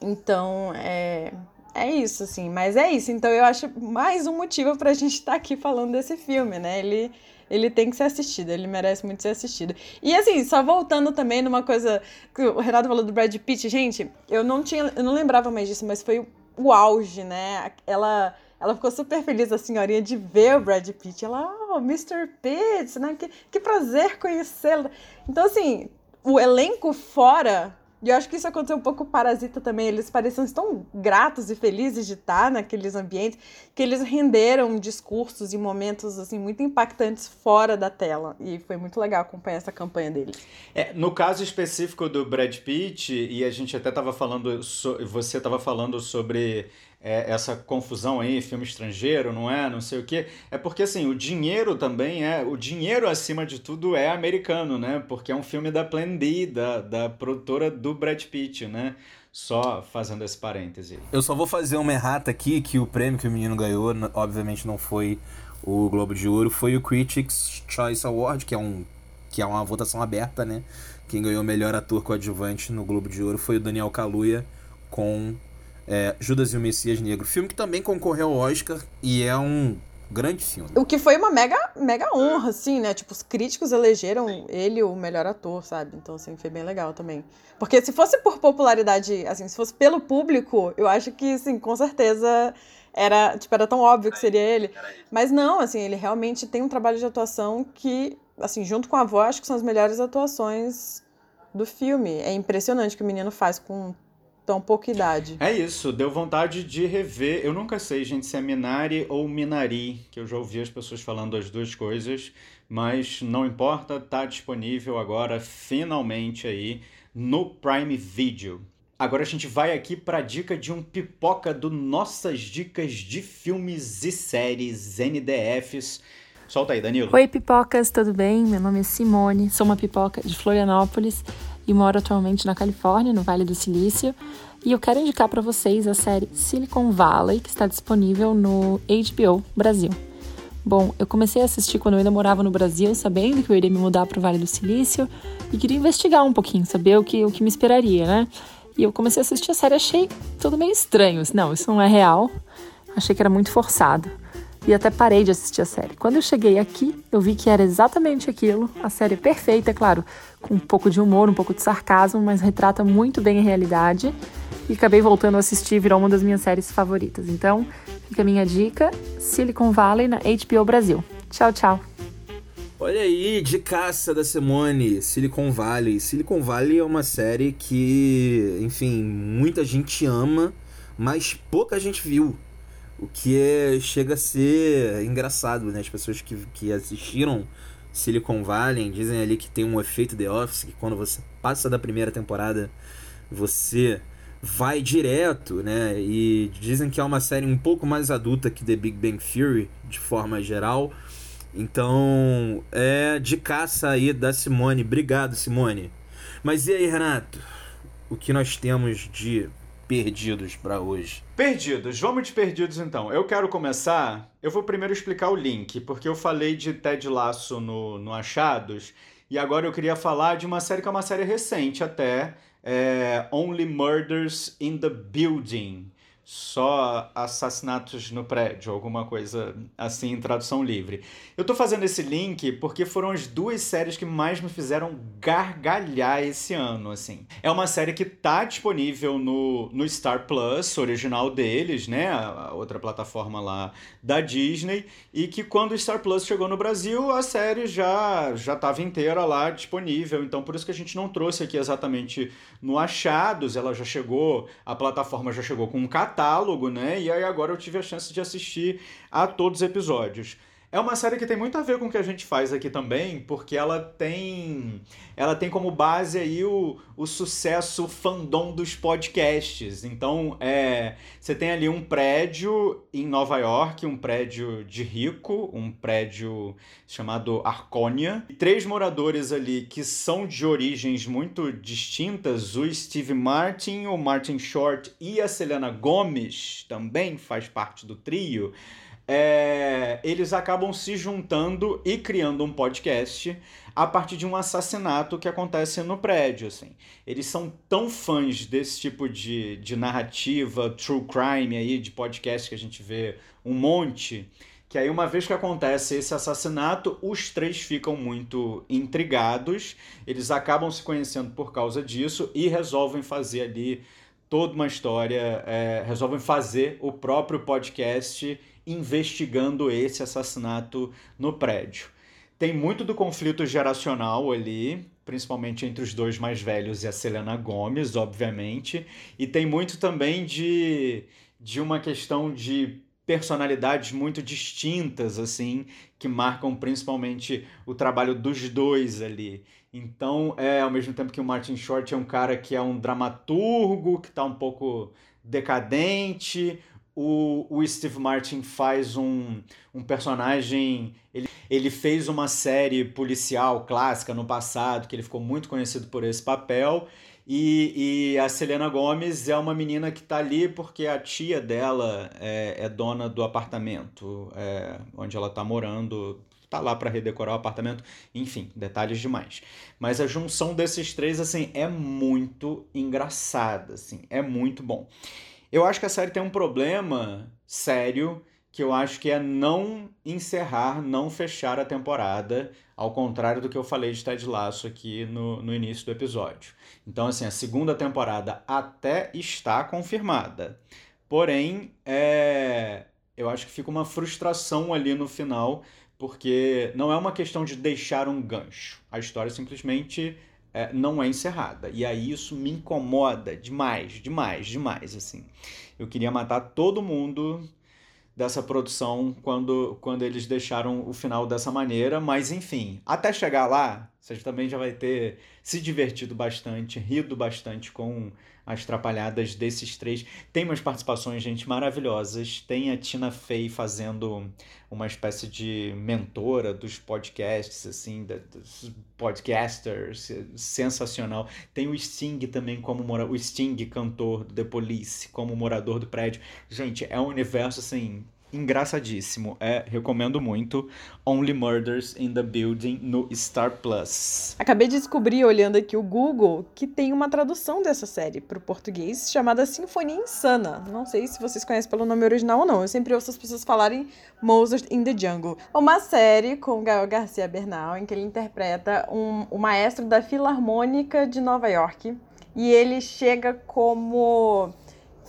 Então, é, é isso, assim. Mas é isso. Então, eu acho mais um motivo pra gente estar tá aqui falando desse filme, né? Ele, ele tem que ser assistido, ele merece muito ser assistido. E, assim, só voltando também numa coisa que o Renato falou do Brad Pitt, gente, eu não tinha, eu não lembrava mais disso, mas foi o auge, né? Ela ela ficou super feliz, a senhorinha, de ver o Brad Pitt. Ela, oh, Mr. Pitt, né? Que, que prazer conhecê-lo. Então, assim, o elenco fora e eu acho que isso aconteceu um pouco com Parasita também. Eles pareciam tão gratos e felizes de estar naqueles ambientes que eles renderam discursos e momentos assim muito impactantes fora da tela. E foi muito legal acompanhar essa campanha deles. É, no caso específico do Brad Pitt, e a gente até estava falando, so, você estava falando sobre é, essa confusão aí, filme estrangeiro, não é? Não sei o quê. É porque, assim, o dinheiro também é. O dinheiro, acima de tudo, é americano, né? Porque é um filme da Plan B, da, da produtora do Brad Pitt, né? Só fazendo esse parêntese. Eu só vou fazer uma errata aqui, que o prêmio que o menino ganhou, obviamente não foi o Globo de Ouro, foi o Critics' Choice Award, que é, um, que é uma votação aberta, né? Quem ganhou melhor ator coadjuvante no Globo de Ouro foi o Daniel Kaluuya com é, Judas e o Messias Negro. Filme que também concorreu ao Oscar e é um grande filme. O que foi uma mega, mega honra, assim, né? Tipo, os críticos elegeram ele o melhor ator, sabe? Então, assim, foi bem legal também. Porque se fosse por popularidade, assim, se fosse pelo público, eu acho que, assim, com certeza era, tipo, era tão óbvio que seria ele. Mas não, assim, ele realmente tem um trabalho de atuação que, assim, junto com a voz, acho que são as melhores atuações do filme. É impressionante o que o menino faz com tão pouca idade. É isso, deu vontade de rever. Eu nunca sei, gente, se é Minari ou Minari, que eu já ouvi as pessoas falando as duas coisas, mas não importa, tá disponível agora, finalmente aí, no Prime Video. Agora a gente vai aqui para a dica de um pipoca do Nossas Dicas de Filmes e Séries NDFs. Solta aí, Danilo. Oi, pipocas, tudo bem? Meu nome é Simone, sou uma pipoca de Florianópolis e moro atualmente na Califórnia, no Vale do Silício. E eu quero indicar para vocês a série Silicon Valley, que está disponível no HBO Brasil. Bom, eu comecei a assistir quando eu ainda morava no Brasil, sabendo que eu iria me mudar para o Vale do Silício e queria investigar um pouquinho, saber o que, o que me esperaria, né? E eu comecei a assistir a série, achei tudo meio estranho. Não, isso não é real. Achei que era muito forçado. E até parei de assistir a série. Quando eu cheguei aqui, eu vi que era exatamente aquilo. A série é perfeita, é claro, com um pouco de humor, um pouco de sarcasmo, mas retrata muito bem a realidade. E acabei voltando a assistir, virou uma das minhas séries favoritas. Então, fica a minha dica: Silicon Valley na HBO Brasil. Tchau, tchau. Olha aí, de caça da Simone, Silicon Valley. Silicon Valley é uma série que, enfim, muita gente ama, mas pouca gente viu. O que é, chega a ser engraçado, né? As pessoas que, que assistiram Silicon Valley dizem ali que tem um efeito The Office, que quando você passa da primeira temporada, você vai direto, né? E dizem que é uma série um pouco mais adulta que The Big Bang Theory, de forma geral então, é de caça aí da Simone. Obrigado, Simone. Mas e aí, Renato? O que nós temos de perdidos para hoje? Perdidos. Vamos de perdidos então. Eu quero começar. Eu vou primeiro explicar o link, porque eu falei de Ted Lasso no, no Achados. E agora eu queria falar de uma série que é uma série recente até. É Only Murders in the Building só assassinatos no prédio, alguma coisa assim em tradução livre. Eu tô fazendo esse link porque foram as duas séries que mais me fizeram gargalhar esse ano, assim. É uma série que tá disponível no, no Star Plus, original deles, né, a outra plataforma lá da Disney, e que quando o Star Plus chegou no Brasil, a série já já tava inteira lá disponível, então por isso que a gente não trouxe aqui exatamente no Achados, ela já chegou, a plataforma já chegou com um catálogo catálogo, né? E aí agora eu tive a chance de assistir a todos os episódios. É uma série que tem muito a ver com o que a gente faz aqui também, porque ela tem ela tem como base aí o, o sucesso fandom dos podcasts. Então, é, você tem ali um prédio em Nova York, um prédio de rico, um prédio chamado Arconia. Três moradores ali que são de origens muito distintas, o Steve Martin, o Martin Short e a Selena Gomez também faz parte do trio é, eles acabam se juntando e criando um podcast a partir de um assassinato que acontece no prédio. Assim. Eles são tão fãs desse tipo de, de narrativa, true crime aí, de podcast que a gente vê um monte, que aí uma vez que acontece esse assassinato, os três ficam muito intrigados, eles acabam se conhecendo por causa disso e resolvem fazer ali toda uma história, é, resolvem fazer o próprio podcast investigando esse assassinato no prédio. Tem muito do conflito geracional ali, principalmente entre os dois mais velhos e a Selena Gomes, obviamente, e tem muito também de, de uma questão de personalidades muito distintas, assim, que marcam principalmente o trabalho dos dois ali. Então, é ao mesmo tempo que o Martin Short é um cara que é um dramaturgo, que está um pouco decadente, o, o Steve Martin faz um, um personagem. Ele, ele fez uma série policial clássica no passado, que ele ficou muito conhecido por esse papel. E, e a Selena Gomes é uma menina que está ali porque a tia dela é, é dona do apartamento é, onde ela está morando. Tá lá para redecorar o apartamento, enfim, detalhes demais. Mas a junção desses três, assim, é muito engraçada, assim, é muito bom. Eu acho que a série tem um problema sério que eu acho que é não encerrar, não fechar a temporada, ao contrário do que eu falei de Ted Lasso aqui no, no início do episódio. Então, assim, a segunda temporada até está confirmada. Porém, é... eu acho que fica uma frustração ali no final, porque não é uma questão de deixar um gancho. A história simplesmente é, não é encerrada. E aí isso me incomoda demais, demais, demais, assim. Eu queria matar todo mundo dessa produção quando, quando eles deixaram o final dessa maneira, mas enfim, até chegar lá, você também já vai ter se divertido bastante, rido bastante com as trapalhadas desses três. Tem umas participações, gente, maravilhosas. Tem a Tina Fey fazendo uma espécie de mentora dos podcasts, assim, dos podcasters, sensacional. Tem o Sting também como mora o Sting, cantor do The Police, como morador do prédio. Gente, é um universo, assim, engraçadíssimo. É, recomendo muito. Only Murders in the Building no Star Plus. Acabei de descobrir, olhando aqui o Google, que tem uma tradução dessa série para o português chamada Sinfonia Insana. Não sei se vocês conhecem pelo nome original ou não. Eu sempre ouço as pessoas falarem Moses in the Jungle. Uma série com Gael Garcia Bernal, em que ele interpreta um, o maestro da Filarmônica de Nova York. E ele chega como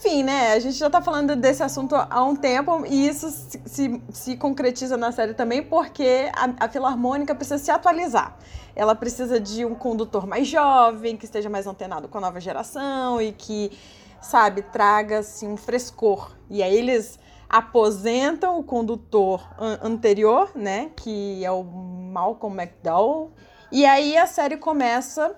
enfim, né? A gente já tá falando desse assunto há um tempo e isso se, se, se concretiza na série também porque a, a, Filarmônica precisa se atualizar. Ela precisa de um condutor mais jovem, que esteja mais antenado com a nova geração e que, sabe, traga assim, um frescor. E aí eles aposentam o condutor an anterior, né? Que é o Malcolm McDowell. E aí a série começa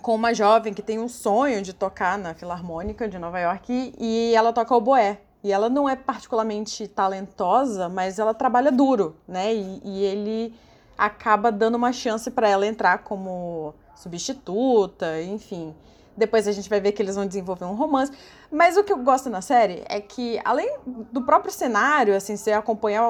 com uma jovem que tem um sonho de tocar na Filarmônica de Nova York e ela toca o boé. E ela não é particularmente talentosa, mas ela trabalha duro, né? E, e ele acaba dando uma chance para ela entrar como substituta, enfim. Depois a gente vai ver que eles vão desenvolver um romance. Mas o que eu gosto na série é que, além do próprio cenário, assim, você acompanhar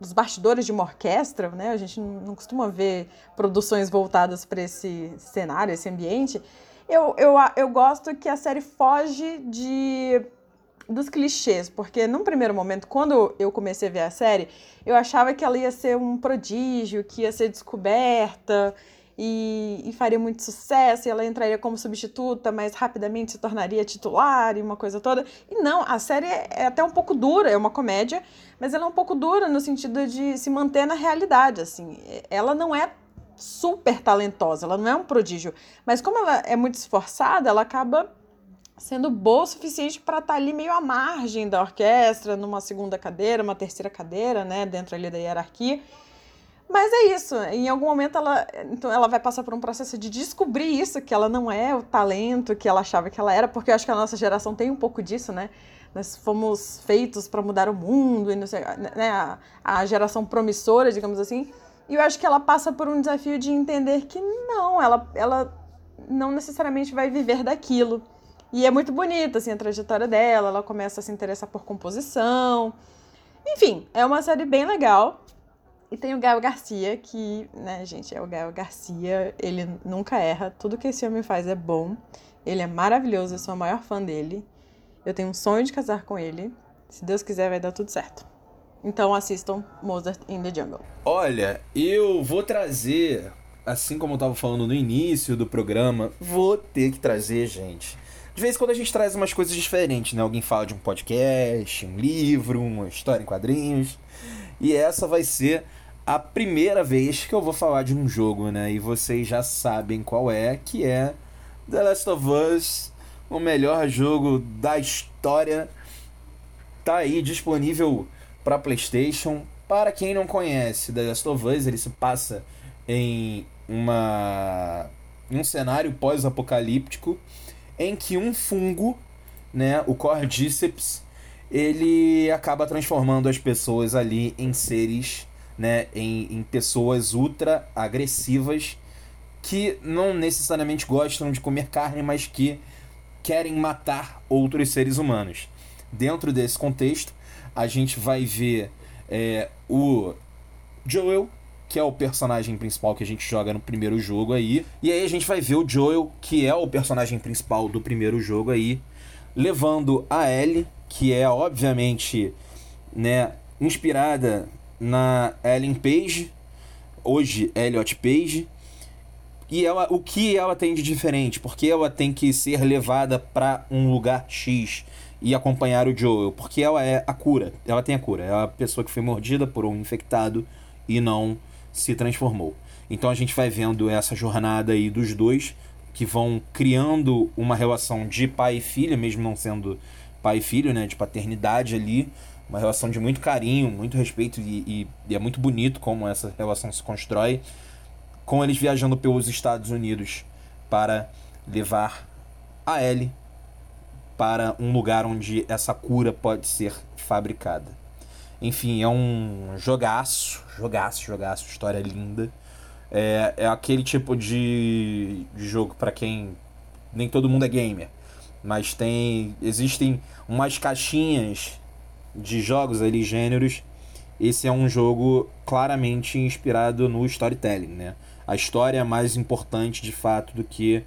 os bastidores de uma orquestra, né? A gente não costuma ver produções voltadas para esse cenário, esse ambiente. Eu, eu, eu gosto que a série foge de dos clichês, porque num primeiro momento, quando eu comecei a ver a série, eu achava que ela ia ser um prodígio, que ia ser descoberta e, e, faria muito sucesso, e ela entraria como substituta, mas rapidamente se tornaria titular e uma coisa toda. E não, a série é até um pouco dura, é uma comédia, mas ela é um pouco dura no sentido de se manter na realidade, assim. Ela não é super talentosa, ela não é um prodígio, mas como ela é muito esforçada, ela acaba sendo boa o suficiente para estar tá ali meio à margem da orquestra, numa segunda cadeira, uma terceira cadeira, né, dentro ali da hierarquia. Mas é isso, em algum momento ela, então ela vai passar por um processo de descobrir isso, que ela não é o talento que ela achava que ela era, porque eu acho que a nossa geração tem um pouco disso, né? Nós fomos feitos para mudar o mundo, e não sei, né? A, a geração promissora, digamos assim. E eu acho que ela passa por um desafio de entender que não, ela, ela não necessariamente vai viver daquilo. E é muito bonita, assim, a trajetória dela, ela começa a se interessar por composição. Enfim, é uma série bem legal. E tem o Gael Garcia, que, né, gente, é o Gael Garcia, ele nunca erra, tudo que esse homem faz é bom, ele é maravilhoso, eu sou a maior fã dele, eu tenho um sonho de casar com ele, se Deus quiser vai dar tudo certo. Então assistam Mozart in the Jungle. Olha, eu vou trazer, assim como eu tava falando no início do programa, vou ter que trazer, gente. De vez em quando a gente traz umas coisas diferentes, né? Alguém fala de um podcast, um livro, uma história em quadrinhos. E essa vai ser a primeira vez que eu vou falar de um jogo, né? E vocês já sabem qual é, que é The Last of Us, o melhor jogo da história. Tá aí disponível para PlayStation. Para quem não conhece, The Last of Us, ele se passa em uma um cenário pós-apocalíptico em que um fungo, né, o Cordyceps, ele acaba transformando as pessoas ali em seres né, em, em pessoas ultra agressivas que não necessariamente gostam de comer carne, mas que querem matar outros seres humanos. Dentro desse contexto, a gente vai ver é, o Joel, que é o personagem principal que a gente joga no primeiro jogo aí. E aí a gente vai ver o Joel, que é o personagem principal do primeiro jogo aí, levando a Ellie, que é obviamente, né, inspirada na Ellen Page, hoje Elliot Page. E ela, o que ela tem de diferente? Porque ela tem que ser levada para um lugar X e acompanhar o Joel, porque ela é a cura, ela tem a cura, é a pessoa que foi mordida por um infectado e não se transformou. Então a gente vai vendo essa jornada aí dos dois que vão criando uma relação de pai e filha, mesmo não sendo pai e filho, né, de paternidade ali, uma relação de muito carinho, muito respeito e, e, e, é muito bonito como essa relação se constrói, com eles viajando pelos Estados Unidos para levar a Ellie para um lugar onde essa cura pode ser fabricada. Enfim, é um jogaço, jogaço, jogaço, história linda. É, é aquele tipo de, de jogo para quem nem todo mundo é gamer, mas tem existem umas caixinhas de jogos ali, gêneros, esse é um jogo claramente inspirado no storytelling, né? A história é mais importante de fato do que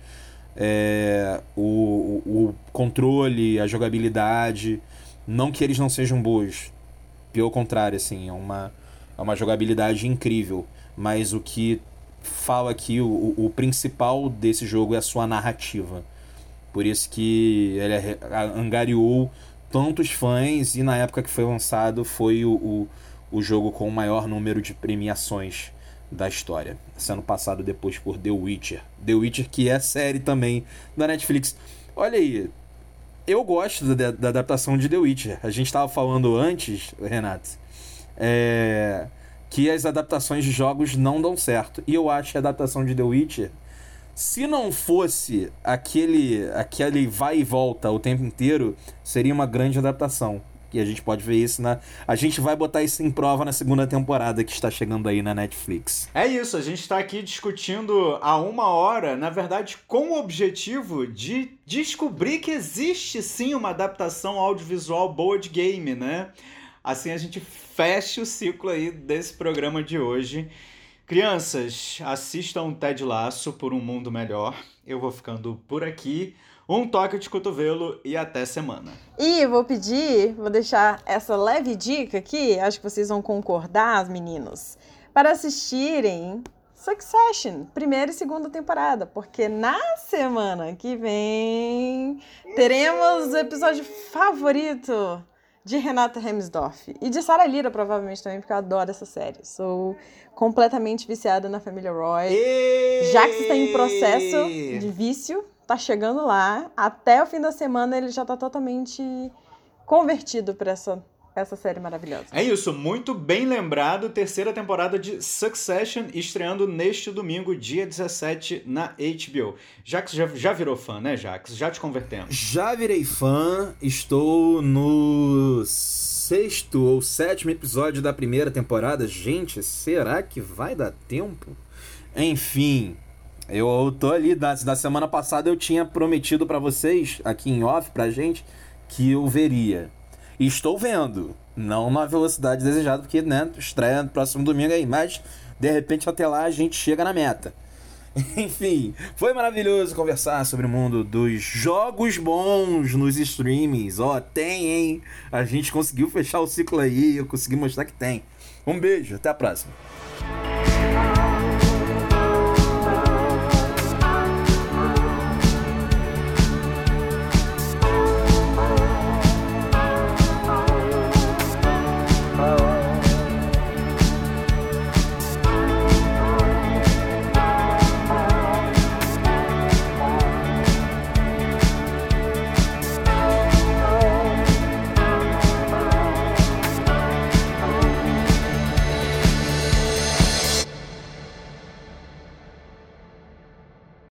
é, o, o controle, a jogabilidade. Não que eles não sejam boas, pelo contrário, assim, é uma, é uma jogabilidade incrível. Mas o que fala aqui, o, o principal desse jogo é a sua narrativa. Por isso que ele angariou tantos fãs e na época que foi lançado foi o, o, o jogo com o maior número de premiações da história, sendo passado depois por The Witcher. The Witcher que é série também da Netflix. Olha aí, eu gosto da, da adaptação de The Witcher. A gente estava falando antes, Renato, é, que as adaptações de jogos não dão certo. E eu acho que a adaptação de The Witcher, se não fosse aquele, aquele vai e volta o tempo inteiro, seria uma grande adaptação. E a gente pode ver isso na. A gente vai botar isso em prova na segunda temporada que está chegando aí na Netflix. É isso, a gente está aqui discutindo há uma hora, na verdade, com o objetivo de descobrir que existe sim uma adaptação audiovisual boa de game, né? Assim a gente fecha o ciclo aí desse programa de hoje. Crianças, assistam Ted Laço por um mundo melhor. Eu vou ficando por aqui. Um toque de cotovelo e até semana. E vou pedir, vou deixar essa leve dica aqui, acho que vocês vão concordar, meninos, para assistirem Succession, primeira e segunda temporada, porque na semana que vem teremos o episódio favorito de Renata Hemsdorf e de Sarah Lira, provavelmente também, porque eu adoro essa série. Sou completamente viciada na família Roy. Já que está em processo de vício, tá chegando lá. Até o fim da semana ele já tá totalmente convertido para essa essa série maravilhosa. É isso, muito bem lembrado. Terceira temporada de Succession estreando neste domingo, dia 17, na HBO. Jax já, já virou fã, né, Jax? Já te convertemos. Já virei fã, estou no sexto ou sétimo episódio da primeira temporada. Gente, será que vai dar tempo? Enfim, eu tô ali, da, da semana passada eu tinha prometido para vocês, aqui em off, pra gente, que eu veria. Estou vendo. Não na velocidade desejada, porque, né, estreia no próximo domingo aí, mas de repente até lá a gente chega na meta. Enfim, foi maravilhoso conversar sobre o mundo dos jogos bons nos streamings. Ó, oh, tem, hein? A gente conseguiu fechar o ciclo aí, eu consegui mostrar que tem. Um beijo, até a próxima.